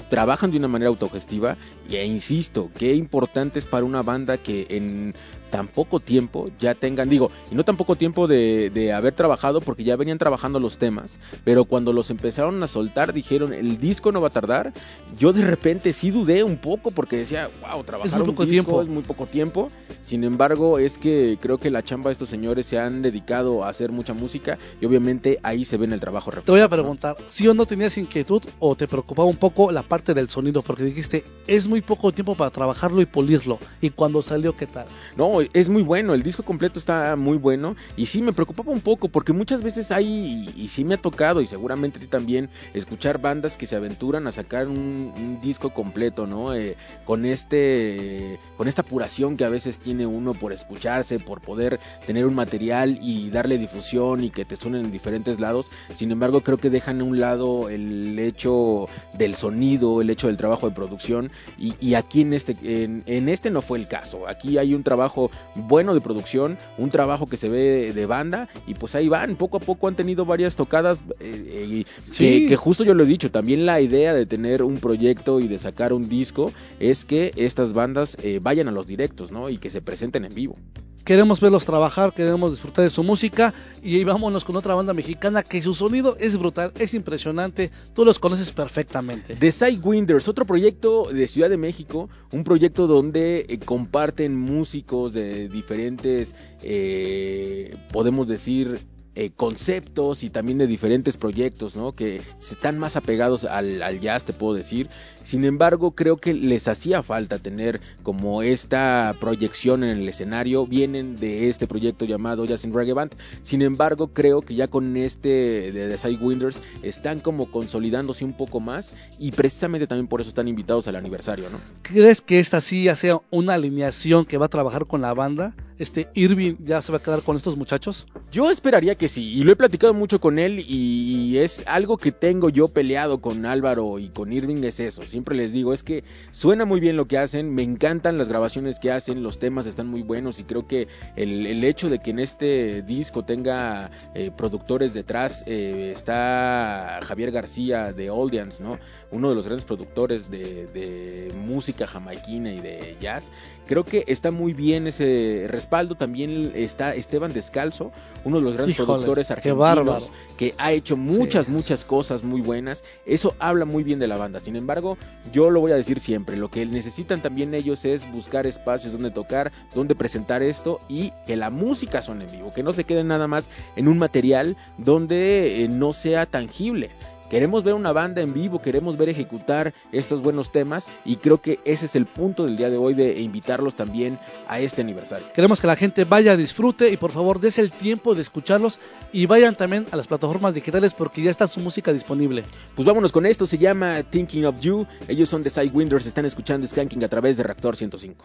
trabajan de una manera autogestiva e insisto, qué importante es para una banda que en tan poco tiempo ya tengan, digo, y no tan poco tiempo de, de haber trabajado porque ya venían trabajando los temas, pero cuando los empezaron a soltar dijeron, el disco no va a tardar, yo de repente sí dudé un poco porque decía, wow, trabajar muy un poco disco tiempo. es muy poco tiempo, sin embargo es que creo que la chamba de estos señores se han dedicado a hacer mucha música y obviamente ahí se ve en el trabajo Te voy a preguntar, ¿sí o no tenías inquietud o te preocupaba un poco la parte del sonido? Porque dijiste, es muy poco tiempo para trabajarlo y pulirlo. Y cuando salió, ¿qué tal? No, es muy bueno, el disco completo está muy bueno y sí me preocupaba un poco porque muchas veces hay, y, sí me ha tocado y seguramente a también, escuchar bandas que se aventuran a sacar un, disco completo, ¿no? Eh, con este, con esta apuración que a veces tiene uno por escucharse, por poder tener un material y darle difusión y que te suenen en diferentes lados. Sin embargo, creo que dejan a un lado el hecho del sonido, el hecho del trabajo de producción y, aquí en este, en este no fue el caso. Aquí hay un trabajo bueno de producción, un trabajo que se ve de banda y pues ahí van, poco a poco han tenido varias tocadas eh, eh, y Sí. que, que justo yo lo he dicho, también la idea de tener un proyecto y de sacar un disco es que estas bandas eh, vayan a los directos, ¿no? Y que se presenten en vivo. Queremos verlos trabajar, queremos disfrutar de su música y vámonos con otra banda mexicana que su sonido es brutal, es impresionante, tú los conoces perfectamente. The Sidewinders, otro proyecto de Ciudad de México, un proyecto donde eh, comparten músicos de diferentes, eh, podemos decir, eh, conceptos y también de diferentes proyectos, ¿no? Que están más apegados al, al jazz, te puedo decir. Sin embargo, creo que les hacía falta tener como esta proyección en el escenario. Vienen de este proyecto llamado Jazz in Reggae Band. Sin embargo, creo que ya con este de The Sidewinders están como consolidándose un poco más y precisamente también por eso están invitados al aniversario, ¿no? ¿Crees que esta sí ya sea una alineación que va a trabajar con la banda? Este Irving ya se va a quedar con estos muchachos. Yo esperaría que sí, y lo he platicado mucho con él y es algo que tengo yo peleado con Álvaro y con Irving, es eso, siempre les digo, es que suena muy bien lo que hacen, me encantan las grabaciones que hacen, los temas están muy buenos y creo que el, el hecho de que en este disco tenga eh, productores detrás, eh, está Javier García de Oldians, ¿no? Uno de los grandes productores de, de música jamaiquina y de jazz, creo que está muy bien ese respaldo, también está Esteban Descalzo, uno de los grandes Híjole, productores argentinos que ha hecho muchas, Sí. muchas cosas muy buenas. Eso habla muy bien de la banda. Sin embargo, yo lo voy a decir siempre, lo que necesitan también ellos es buscar espacios donde tocar, donde presentar esto y que la música suene en vivo, que no se quede nada más en un material donde eh, no sea tangible. Queremos ver una banda en vivo, queremos ver ejecutar estos buenos temas y creo que ese es el punto del día de hoy de invitarlos también a este aniversario. Queremos que la gente vaya, disfrute y por favor des el tiempo de escucharlos y vayan también a las plataformas digitales porque ya está su música disponible. Pues vámonos con esto, se llama Thinking of You, ellos son de Sidewinders, están escuchando Skanking a través de Reactor 105.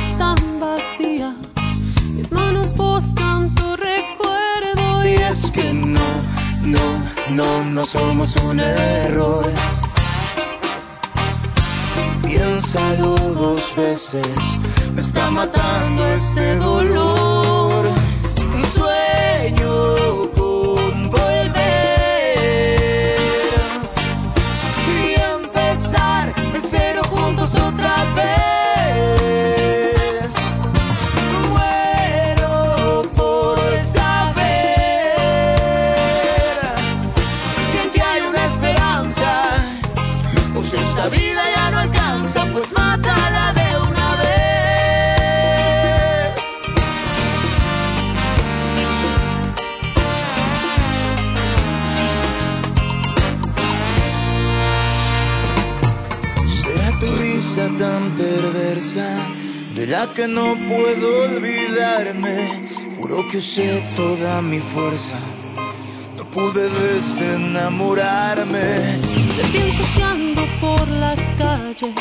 La cama es tan vacía. Mis manos buscan tu recuerdo Y es que no, no, no, no somos un error. Piénsalo dos veces, me está matando este dolor. Un sueño Que no puedo olvidarme, juro que usé toda mi fuerza. No pude desenamorarme. Te pienso ando por las calles,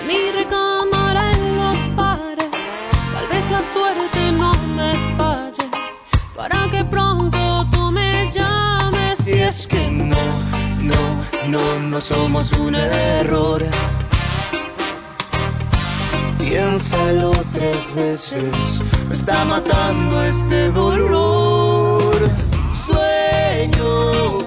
en mi recámara en los bares. Tal vez la suerte no me falle, para que pronto tú me llames. Y es que no, no, no, no somos un error. Piénsalo tres veces, me está matando este dolor. Sueño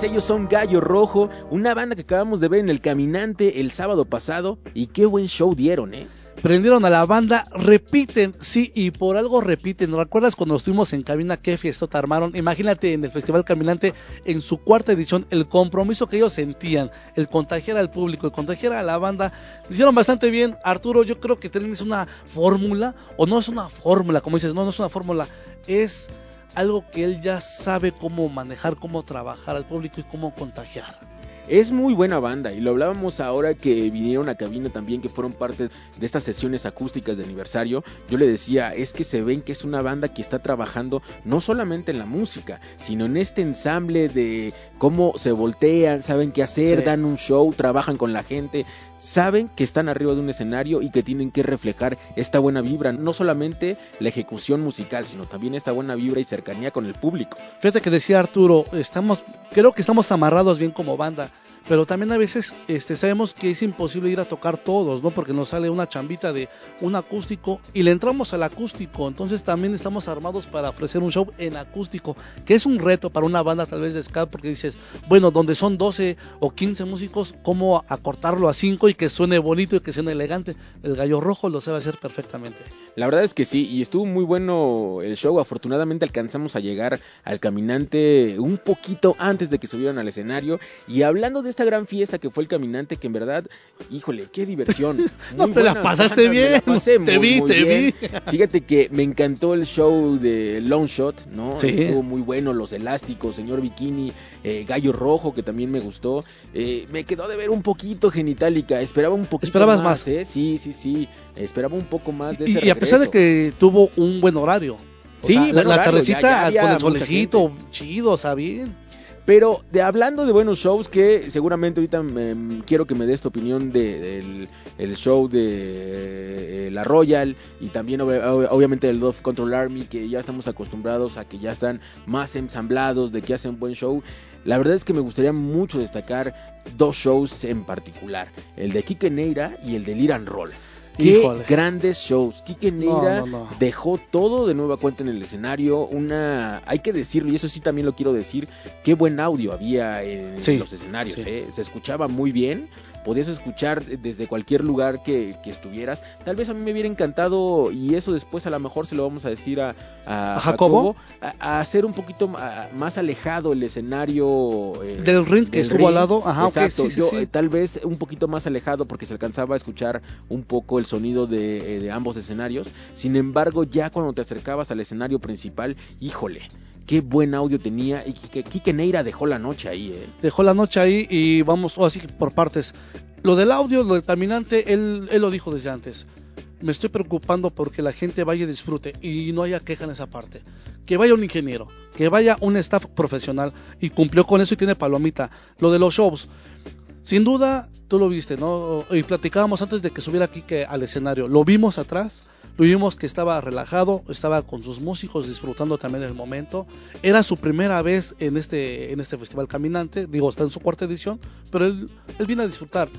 vez, ellos son Gallo Rojo, una banda que acabamos de ver en El Caminante el sábado pasado y qué buen show dieron, ¿eh? Prendieron a la banda, repiten, sí, y por algo repiten. ¿Recuerdas cuando estuvimos en cabina qué fiestota armaron? Imagínate en el Festival Caminante, en su cuarta edición, el compromiso que ellos sentían, el contagiar al público, el contagiar a la banda, hicieron bastante bien. Arturo, yo creo que tienes una fórmula, o no es una fórmula, como dices, no, no es una fórmula, es algo que él ya sabe cómo manejar, cómo trabajar al público y cómo contagiar. Es muy buena banda y lo hablábamos ahora que vinieron a cabina también, que fueron parte de estas sesiones acústicas de aniversario. Yo le decía, es que se ven que es una banda que está trabajando no solamente en la música, sino en este ensamble de cómo se voltean, saben qué hacer, Sí. dan un show, trabajan con la gente, saben que están arriba de un escenario y que tienen que reflejar esta buena vibra, no solamente la ejecución musical, sino también esta buena vibra y cercanía con el público. Fíjate que decía Arturo, estamos, creo que estamos amarrados bien como banda, pero también a veces este, sabemos que es imposible ir a tocar todos, ¿no? Porque nos sale una chambita de un acústico y le entramos al acústico, entonces también estamos armados para ofrecer un show en acústico, que es un reto para una banda tal vez de ska, porque dices, bueno, donde son 12 o 15 músicos, ¿cómo acortarlo a 5 y que suene bonito y que suene elegante? El gallo rojo lo sabe hacer perfectamente. La verdad es que sí, y estuvo muy bueno el show. Afortunadamente alcanzamos a llegar al caminante un poquito antes de que subieran al escenario. Y hablando de esta gran fiesta que fue el caminante, que en verdad, híjole, qué diversión. No, te la pasaste banda, la bien. pasé Te muy, vi, muy te bien. vi. Fíjate que me encantó el show de Long Shot, ¿no? Sí. Estuvo muy bueno, los elásticos, señor Bikini, eh, Gallo Rojo, que también me gustó. Eh, me quedó de ver un poquito genitalica, esperaba un poquito Esperabas más, más. ¿eh? Sí, sí, sí, esperaba un poco más de Y, ese y a pesar de que tuvo un buen horario. O Sí, sea, la, horario, tardecita ya- ya había con el solecito, chido, o sea, bien. Pero de hablando de buenos shows, que seguramente ahorita quiero que me des tu opinión de- del el show de eh, la Royal y también ob- ob- obviamente el Love Control Army, que ya estamos acostumbrados a que ya están más ensamblados, de que hacen buen show. La verdad es que me gustaría mucho destacar dos shows en particular, el de Kike Neira y el de Liran Roll. Qué Híjole. grandes shows. No, Neira no, no. dejó todo de nueva cuenta en el escenario. Una, hay que decirlo, y eso sí también lo quiero decir, qué buen audio había en Sí, los escenarios. sí. ¿eh? Se escuchaba muy bien. Podías escuchar desde cualquier lugar que, que estuvieras. Tal vez a mí me hubiera encantado, y eso después a lo mejor se lo vamos a decir a, a, ¿A Jacobo? a, hacer un poquito más alejado el escenario eh, Del ring que estuvo al lado. Ajá, Exacto, sí, sí, yo sí. eh, tal vez un poquito más alejado porque se alcanzaba a escuchar un poco el sonido de, eh, de ambos escenarios. Sin embargo, ya cuando te acercabas al escenario principal, híjole, qué buen audio tenía y Quique, Quique Neira dejó la noche ahí, ¿eh? dejó la noche ahí y vamos así por partes. Lo del audio, lo del caminante, él, él lo dijo desde antes. Me estoy preocupando porque la gente vaya y disfrute y no haya queja en esa parte. Que vaya un ingeniero, que vaya un staff profesional y cumplió con eso y tiene palomita. Lo de los shows, sin duda, tú lo viste, ¿no? Y platicábamos antes de que subiera Kike al escenario. Lo vimos atrás, lo vimos que estaba relajado, estaba con sus músicos disfrutando también el momento. Era su primera vez en este, en este festival caminante, digo, está en su cuarta edición, pero él, él viene a disfrutar.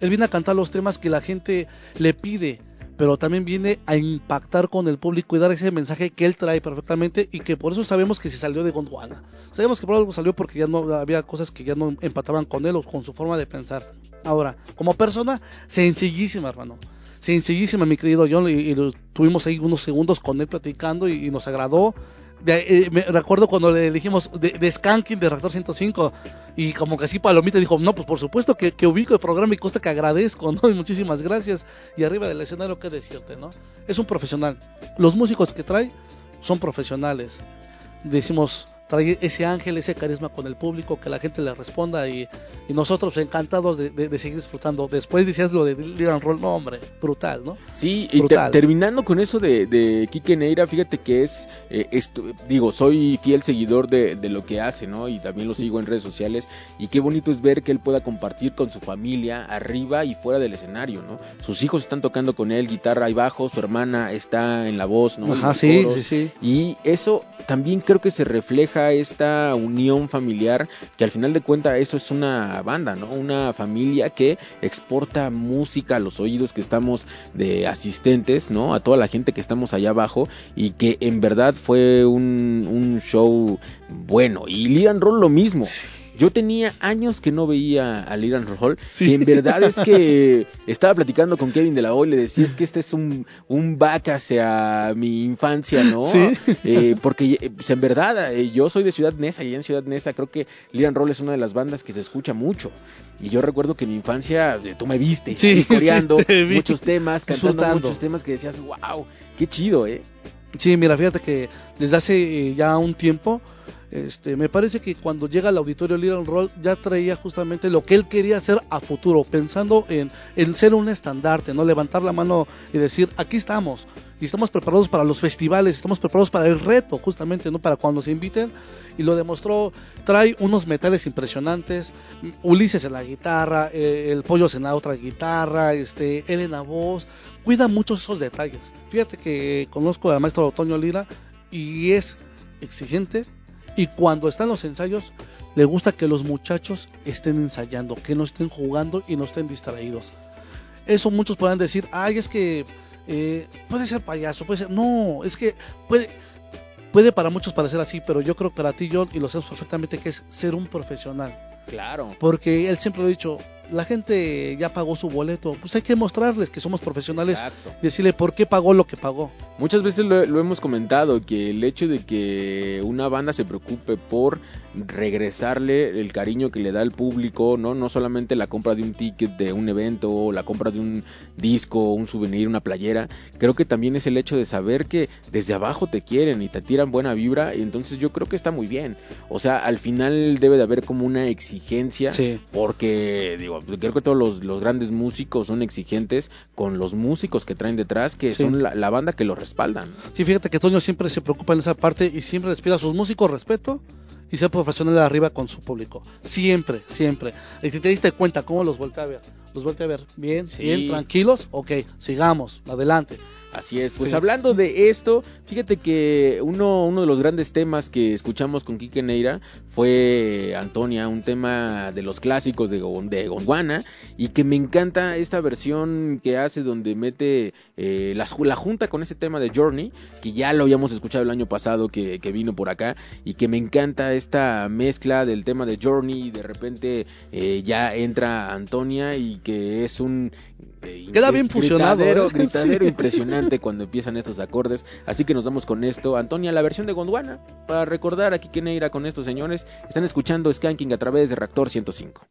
Él viene a cantar los temas que la gente le pide, pero también viene a impactar con el público y dar ese mensaje que él trae perfectamente y que por eso sabemos que se salió de Gondwana. Sabemos que por algo salió porque ya no había cosas que ya no empataban con él o con su forma de pensar. Ahora, como persona, sencillísima, hermano. Sencillísima, mi querido John, y, y tuvimos ahí unos segundos con él platicando y nos agradó. De- eh, me recuerdo cuando le dijimos de, de Skanking de Reactor 105 y como que así Palomita dijo, no, pues por supuesto que, que ubico el programa y cosa que agradezco, ¿no? Y muchísimas gracias. Y arriba del escenario, ¿qué decirte, no? Es un profesional. Los músicos que trae son profesionales. Decimos, trae ese ángel, ese carisma con el público, que la gente le responda y, y nosotros encantados de, de- de seguir disfrutando. Después decías lo de Liran Roll, no hombre, brutal, ¿no? Sí, y te- terminando con eso de, de Quique Neira, fíjate que es, eh, esto- digo, soy fiel seguidor de, de lo que hace, ¿no? Y también lo sigo en redes sociales. Y qué bonito es ver que él pueda compartir con su familia arriba y fuera del escenario, ¿no? Sus hijos están tocando con él guitarra y bajo, su hermana está en la voz, ¿no? Ajá, sí, sí, sí. Y eso también creo que se refleja esta unión familiar, que al final de cuentas eso es una banda, ¿no? Una familia que exporta música a los oídos que estamos de asistentes, ¿no? A toda la gente que estamos allá abajo y que en verdad fue un, un show bueno. Y Liran Roll lo mismo. Yo tenía años que no veía a Liran Roll Sí. y en verdad es que estaba platicando con Kevin de la O y le decía es que este es un, un back hacia mi infancia, ¿no? Sí. Eh, porque eh, pues, en verdad eh, yo soy de Ciudad Neza y en Ciudad Neza creo que Liran Roll es una de las bandas que se escucha mucho. Y yo recuerdo que en mi infancia eh, tú me viste Sí, coreando sí, te vi. muchos temas, cantando Disfrutando. muchos temas que decías, wow, qué chido, ¿eh? Sí, mira, fíjate que desde hace ya un tiempo, este, me parece que cuando llega al auditorio Little Roll ya traía justamente lo que él quería hacer a futuro, pensando en, en ser un estandarte, no levantar la mano y decir, aquí estamos, y estamos preparados para los festivales, estamos preparados para el reto, justamente, no para cuando nos inviten, y lo demostró, trae unos metales impresionantes, Ulises en la guitarra, eh, el Pollo en la otra guitarra, este, él en la voz, cuida mucho esos detalles. Fíjate que conozco al maestro Otoño Lira y es exigente y cuando está en los ensayos le gusta que los muchachos estén ensayando, que no estén jugando y no estén distraídos. Eso muchos podrán decir, ay, es que eh, puede ser payaso, puede ser... No, es que puede, puede para muchos parecer así, pero yo creo que para ti, John, y lo sabes perfectamente, que es ser un profesional. Claro. Porque él siempre lo ha dicho, la gente ya pagó su boleto, pues hay que mostrarles que somos profesionales Exacto. y decirle por qué pagó lo que pagó. Muchas veces lo, lo hemos comentado, que el hecho de que una banda se preocupe por regresarle el cariño que le da al público, no, no solamente la compra de un ticket de un evento, o la compra de un disco, un souvenir, una playera, creo que también es el hecho de saber que desde abajo te quieren y te tiran buena vibra, y entonces yo creo que está muy bien. O sea, al final debe de haber como una exigencia, Sí. porque digo, creo que todos los, los grandes músicos son exigentes con los músicos que traen detrás, que Sí. son la, la banda que los respaldan. Sí, fíjate que Toño siempre se preocupa en esa parte y siempre les pide a sus músicos respeto y ser profesional de arriba con su público. Siempre, siempre. Y si te diste cuenta cómo los voltea a ver, los voltea a ver bien, Sí. bien, tranquilos, ok, sigamos, adelante. Así es, pues Sí. hablando de esto, fíjate que uno, uno de los grandes temas que escuchamos con Quique Neira fue Antonia, un tema de los clásicos de, de Gondwana y que me encanta esta versión que hace donde mete eh, ju- la junta con ese tema de Journey, que ya lo habíamos escuchado el año pasado que, que vino por acá y que me encanta esta mezcla del tema de Journey y de repente eh, ya entra Antonia y que es un... eh, Queda bien fusionado, gritadero, ¿eh? gritadero Sí. impresionante cuando empiezan estos acordes. Así que nos vamos con esto. Antonia, la versión de Gondwana. Para recordar aquí quién irá con estos señores. Están escuchando Skanking a través de Reactor 105.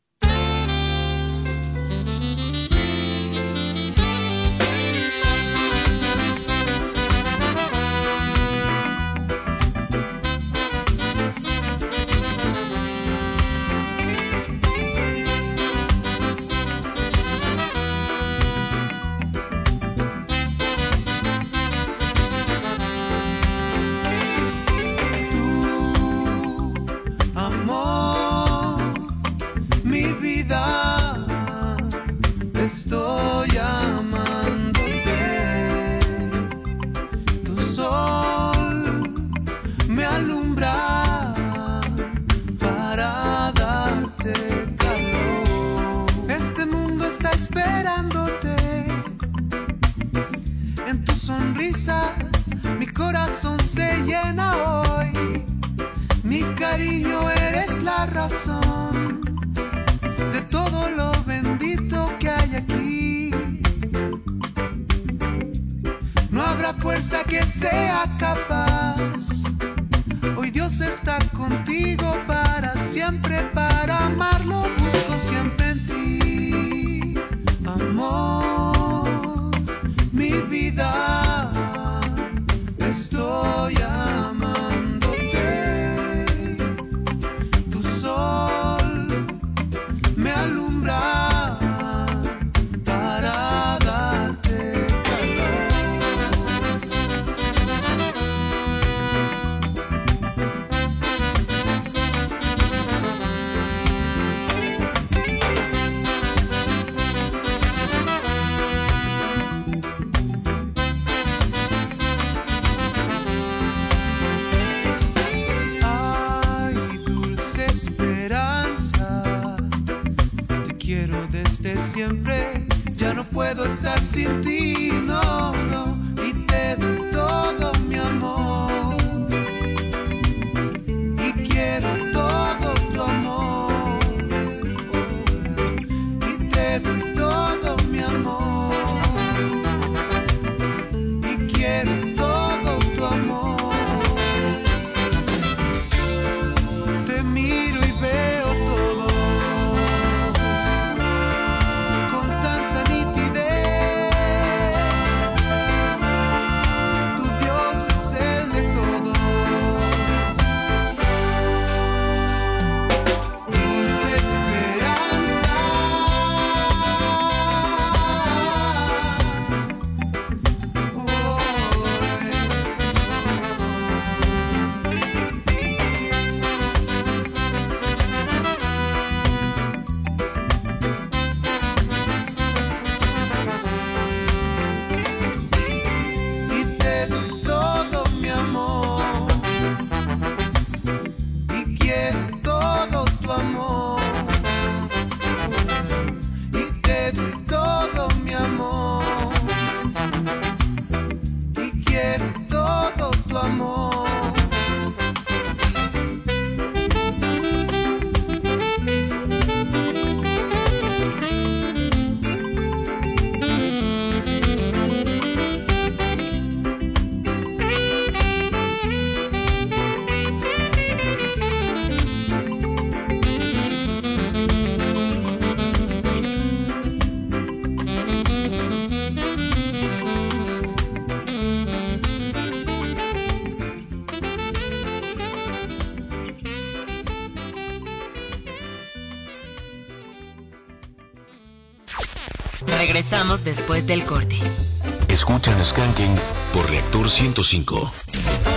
Por Reactor 105.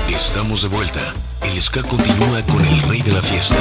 Estamos de vuelta. El ska continúa con el rey de la fiesta.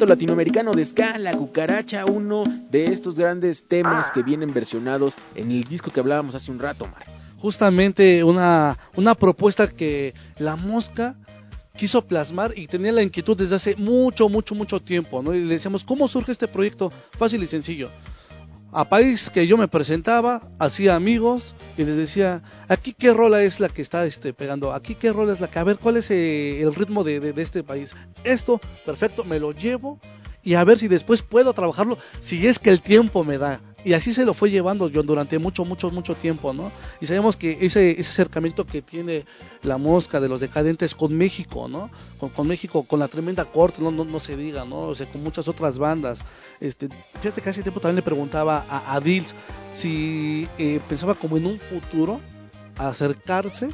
Latinoamericano de ska, la cucaracha, uno de estos grandes temas que vienen versionados en el disco que hablábamos hace un rato. Justamente una, una propuesta que la mosca quiso plasmar y tenía la inquietud desde hace mucho, mucho, mucho tiempo, ¿no? Y le decíamos, ¿cómo surge este proyecto? Fácil y sencillo. A país que yo me presentaba, hacía amigos y les decía, aquí qué rola es la que está este, pegando, aquí qué rola es la que, a ver, cuál es eh, el ritmo de, de, este país. Esto, perfecto, me lo llevo y a ver si después puedo trabajarlo, si es que el tiempo me da. Y así se lo fue llevando yo durante mucho, mucho, mucho tiempo, ¿no? Y sabemos que ese, ese acercamiento que tiene la mosca de los decadentes con México, ¿no? Con, con México, con la tremenda corte, no, no, no, se diga, ¿no? O sea, con muchas otras bandas. Este, fíjate que hace tiempo también le preguntaba a, a si eh, pensaba como en un futuro acercarse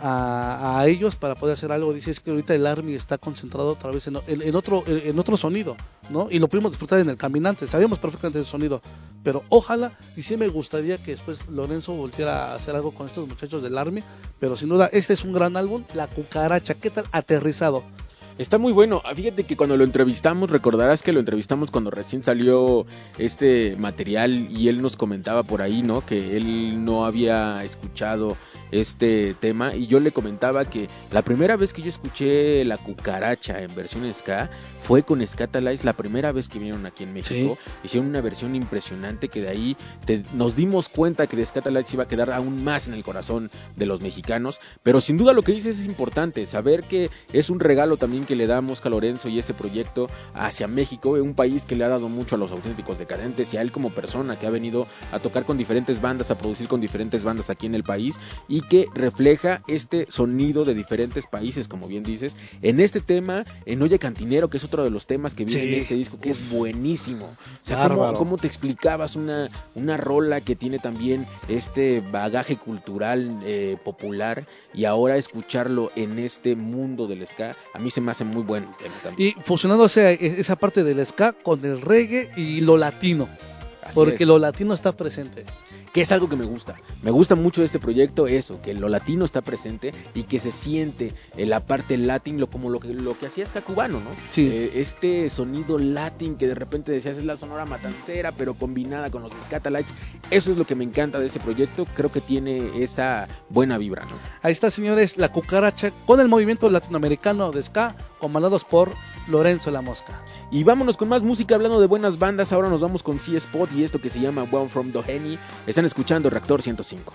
a, ellos para poder hacer algo. Dice es que ahorita el Army está concentrado otra vez en, otro, en otro sonido, ¿no? Y lo pudimos disfrutar en el caminante, sabíamos perfectamente el sonido, pero ojalá y sí me gustaría que después Lorenzo volviera a hacer algo con estos muchachos del Army, pero sin duda este es un gran álbum, La Cucaracha, ¿qué tal? Aterrizado. Está muy bueno. Fíjate que cuando lo entrevistamos, recordarás que lo entrevistamos cuando recién salió este material y él nos comentaba por ahí, ¿no? Que él no había escuchado este tema y yo le comentaba que la primera vez que yo escuché la cucaracha en versión ska fue con Scatalize la primera vez que vinieron aquí en México. Sí. hicieron una versión impresionante que de ahí te, nos dimos cuenta que de Scatalize iba a quedar aún más en el corazón de los mexicanos. Pero sin duda lo que dices es importante saber que es un regalo también que le da Mosca Lorenzo y este proyecto hacia México un país que le ha dado mucho a los auténticos decadentes y a él como persona que ha venido a tocar con diferentes bandas a producir con diferentes bandas aquí en el país y que refleja este sonido de diferentes países, como bien dices, en este tema, en Oye Cantinero, que es otro de los temas que viene sí. en este disco, que es buenísimo. O sea, ¿cómo, ¿cómo, te explicabas una, una rola que tiene también este bagaje cultural eh, popular y ahora escucharlo en este mundo del ska, a mí se me hace muy bueno el tema también. Y fusionando esa parte del ska con el reggae y lo latino. Así porque es. lo latino está presente que es algo que me gusta. Me gusta mucho de este proyecto eso, que lo latino está presente y que se siente en la parte latín lo, como lo que, lo que hacía Ska Cubano, ¿no? Sí. Eh, este sonido latín que de repente decías es la sonora matancera, pero combinada con los Scatalites, eso es lo que me encanta de ese proyecto, creo que tiene esa buena vibra, ¿no? Ahí está, señores, la cucaracha con el movimiento latinoamericano de Ska, comandados por Lorenzo La Mosca. Y vámonos con más música hablando de buenas bandas. Ahora nos vamos con C-Spot y esto que se llama One from Doheny. Están escuchando Reactor 105.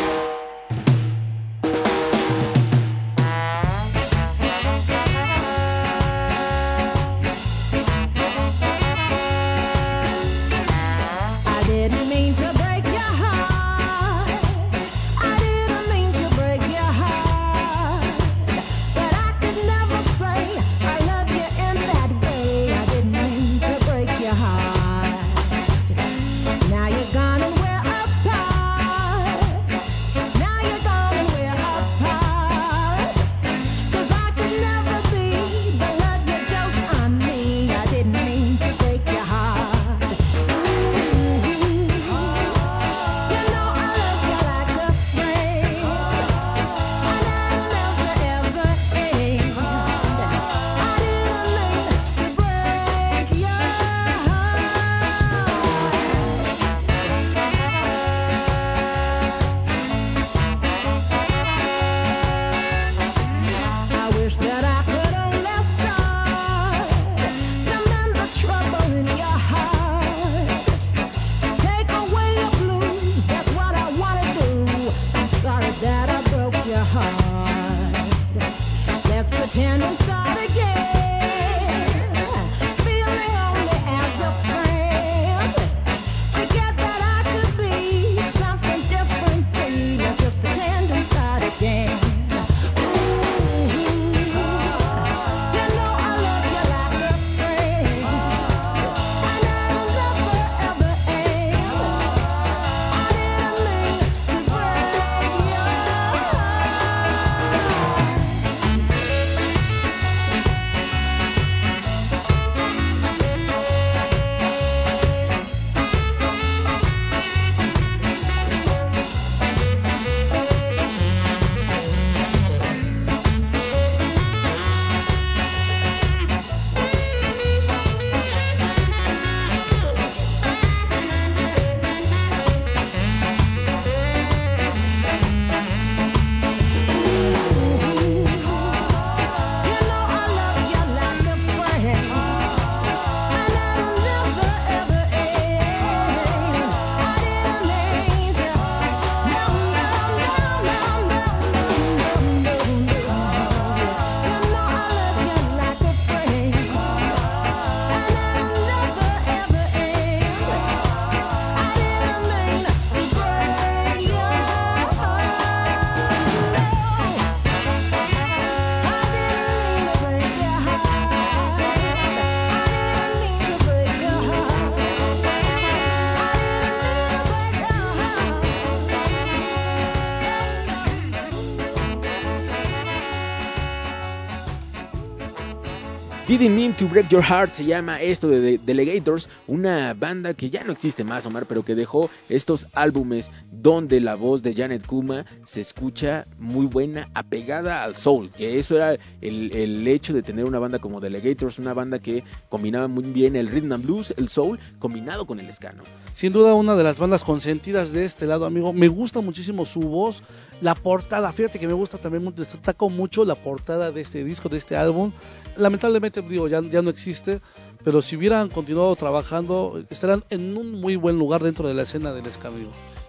Didn't Mean to Break Your Heart se llama esto de Delegators, una banda que ya no existe más, Omar, pero que dejó estos álbumes donde la voz de Janet Kuma se escucha muy buena, apegada al soul, que eso era el, hecho de tener una banda como Delegators, una banda que combinaba muy bien el rhythm and blues, el soul, combinado con el ska, ¿no? Sin duda una de las bandas consentidas de este lado, amigo. Me gusta muchísimo su voz, la portada. Fíjate que me gusta también, destaco mucho la portada de este disco, de este álbum. Lamentablemente, digo, ya, ya no existe, pero si hubieran continuado trabajando, estarán en un muy buen lugar dentro de la escena del ska.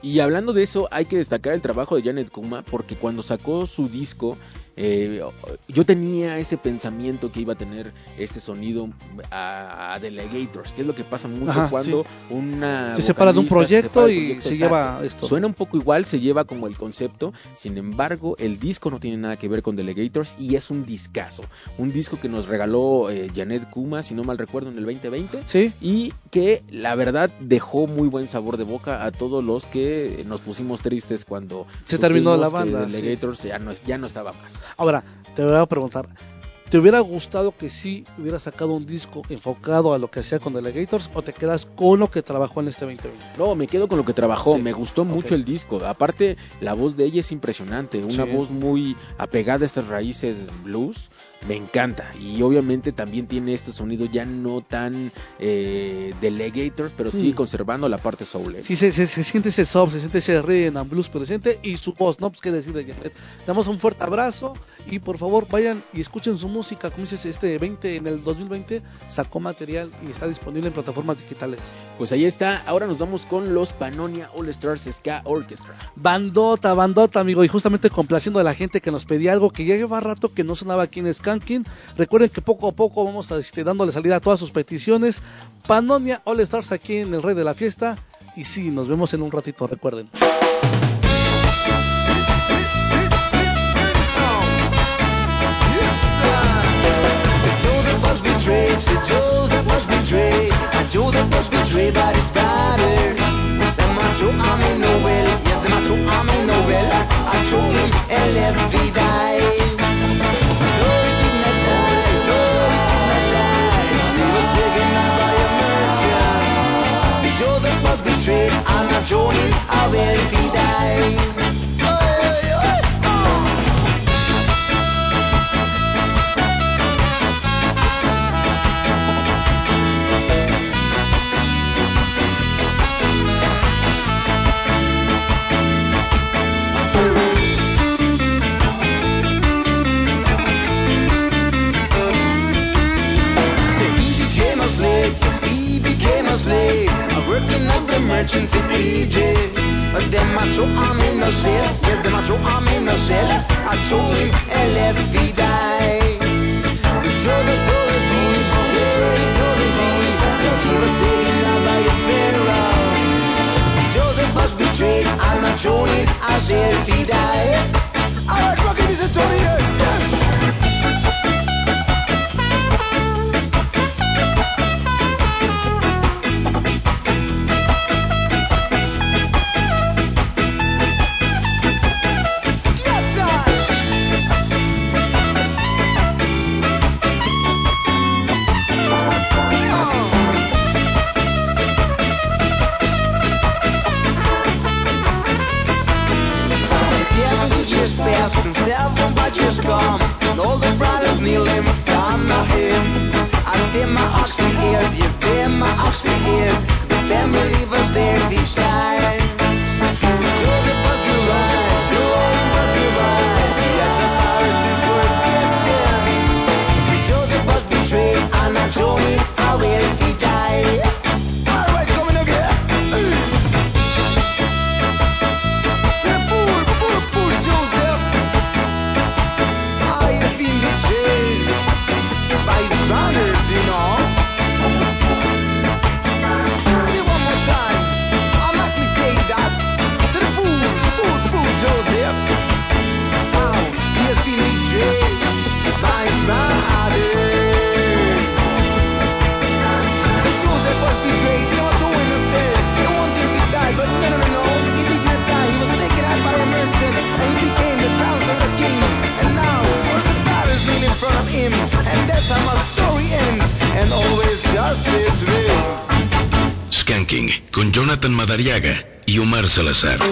Y hablando de eso, hay que destacar el trabajo de Janet Kuma porque cuando sacó su disco, eh, yo tenía ese pensamiento que iba a tener este sonido a, a Delegators, que es lo que pasa mucho Ajá, cuando sí. una Se separa de un se proyecto y proyecto, se exacto. lleva esto. Suena un poco igual, se lleva como el concepto, sin embargo, el disco no tiene nada que ver con Delegators y es un discazo, un disco que nos regaló eh, Janet Kuma, si no mal recuerdo, en el 2020 Sí, y que la verdad dejó muy buen sabor de boca a todos los que nos pusimos tristes cuando Se terminó la banda, sí. Delegators ya no ya no estaba más. Ahora, te voy a preguntar, ¿te hubiera gustado que sí hubiera sacado un disco enfocado a lo que hacía con Delegators o te quedas con lo que trabajó en este 2020? No, me quedo con lo que trabajó, Sí. me gustó mucho el disco. Aparte, la voz de ella es impresionante, una Sí. voz muy apegada a estas raíces blues me encanta. Y obviamente también tiene este sonido ya no tan eh, delegator, pero sí Mm. conservando la parte soul. ¿eh? Sí, se, se- se siente ese soft, se siente ese rhythm and blues presente y su voz, ¿no? Pues qué decir de Jafet. Damos un fuerte abrazo y por favor vayan y escuchen su música. Como dices, este 20, en el 2020 sacó material y está disponible en plataformas digitales. Pues ahí está. Ahora nos vamos con los Panonia All Stars Ska Orchestra. Bandota, bandota, amigo, y justamente complaciendo a la gente que nos pedía algo que ya lleva rato que no sonaba aquí en Recuerden que poco a poco vamos a, este, dándole salida a todas sus peticiones. Panonia All Stars aquí en el Rey de la Fiesta. Y sí, nos vemos en un ratito, recuerden. I'm not joining, I will be dying. working at the merchants in Egypt. But them a I'm in the cell, yes them a I'm in the cell. I told him LFV die. The drug is the beans, the drug the beans. You was taken out by a pharaoh. Joseph was betrayed, I'm not trolling, I said if he die. Alright, rocket is a 28. judges come, and all the brothers kneeling in front of him. I did my oxley here, yes, did my oxley here, cause the family was there time. Y Omar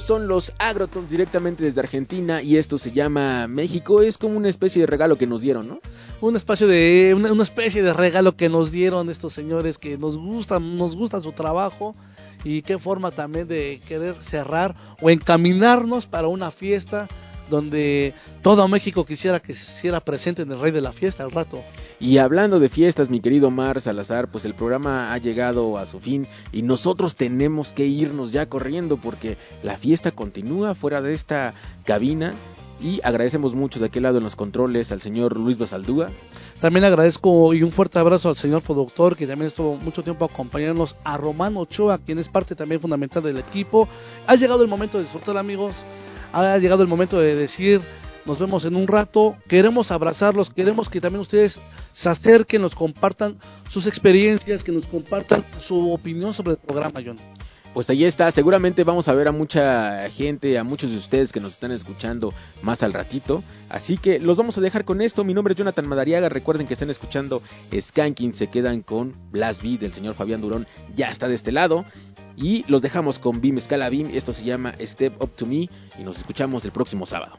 Son los Agrotons directamente desde Argentina y esto se llama México. Es como una especie de regalo que nos dieron, ¿no? Una especie de una, una especie de regalo que nos dieron estos señores que nos gusta, nos gusta su trabajo y qué forma también de querer cerrar o encaminarnos para una fiesta donde todo México quisiera que se hiciera presente en el rey de la fiesta al rato. Y hablando de fiestas, mi querido Mar Salazar, pues el programa ha llegado a su fin y nosotros tenemos que irnos ya corriendo porque la fiesta continúa fuera de esta cabina. Y agradecemos mucho de aquel lado en los controles al señor Luis Basaldúa. También agradezco y un fuerte abrazo al señor productor que también estuvo mucho tiempo acompañándonos, a Romano Ochoa, quien es parte también fundamental del equipo. Ha llegado el momento de disfrutar amigos, ha llegado el momento de decir nos vemos en un rato, queremos abrazarlos, queremos que también ustedes se acerquen, nos compartan sus experiencias, que nos compartan su opinión sobre el programa, John. Pues ahí está, seguramente vamos a ver a mucha gente, a muchos de ustedes que nos están escuchando más al ratito. Así que los vamos a dejar con esto. Mi nombre es Jonathan Madariaga. Recuerden que están escuchando Skanking. Se quedan con Blast Beat del señor Fabián Durón. Ya está de este lado. Y los dejamos con Beam Scala Beam. Esto se llama Step Up to Me. Y nos escuchamos el próximo sábado.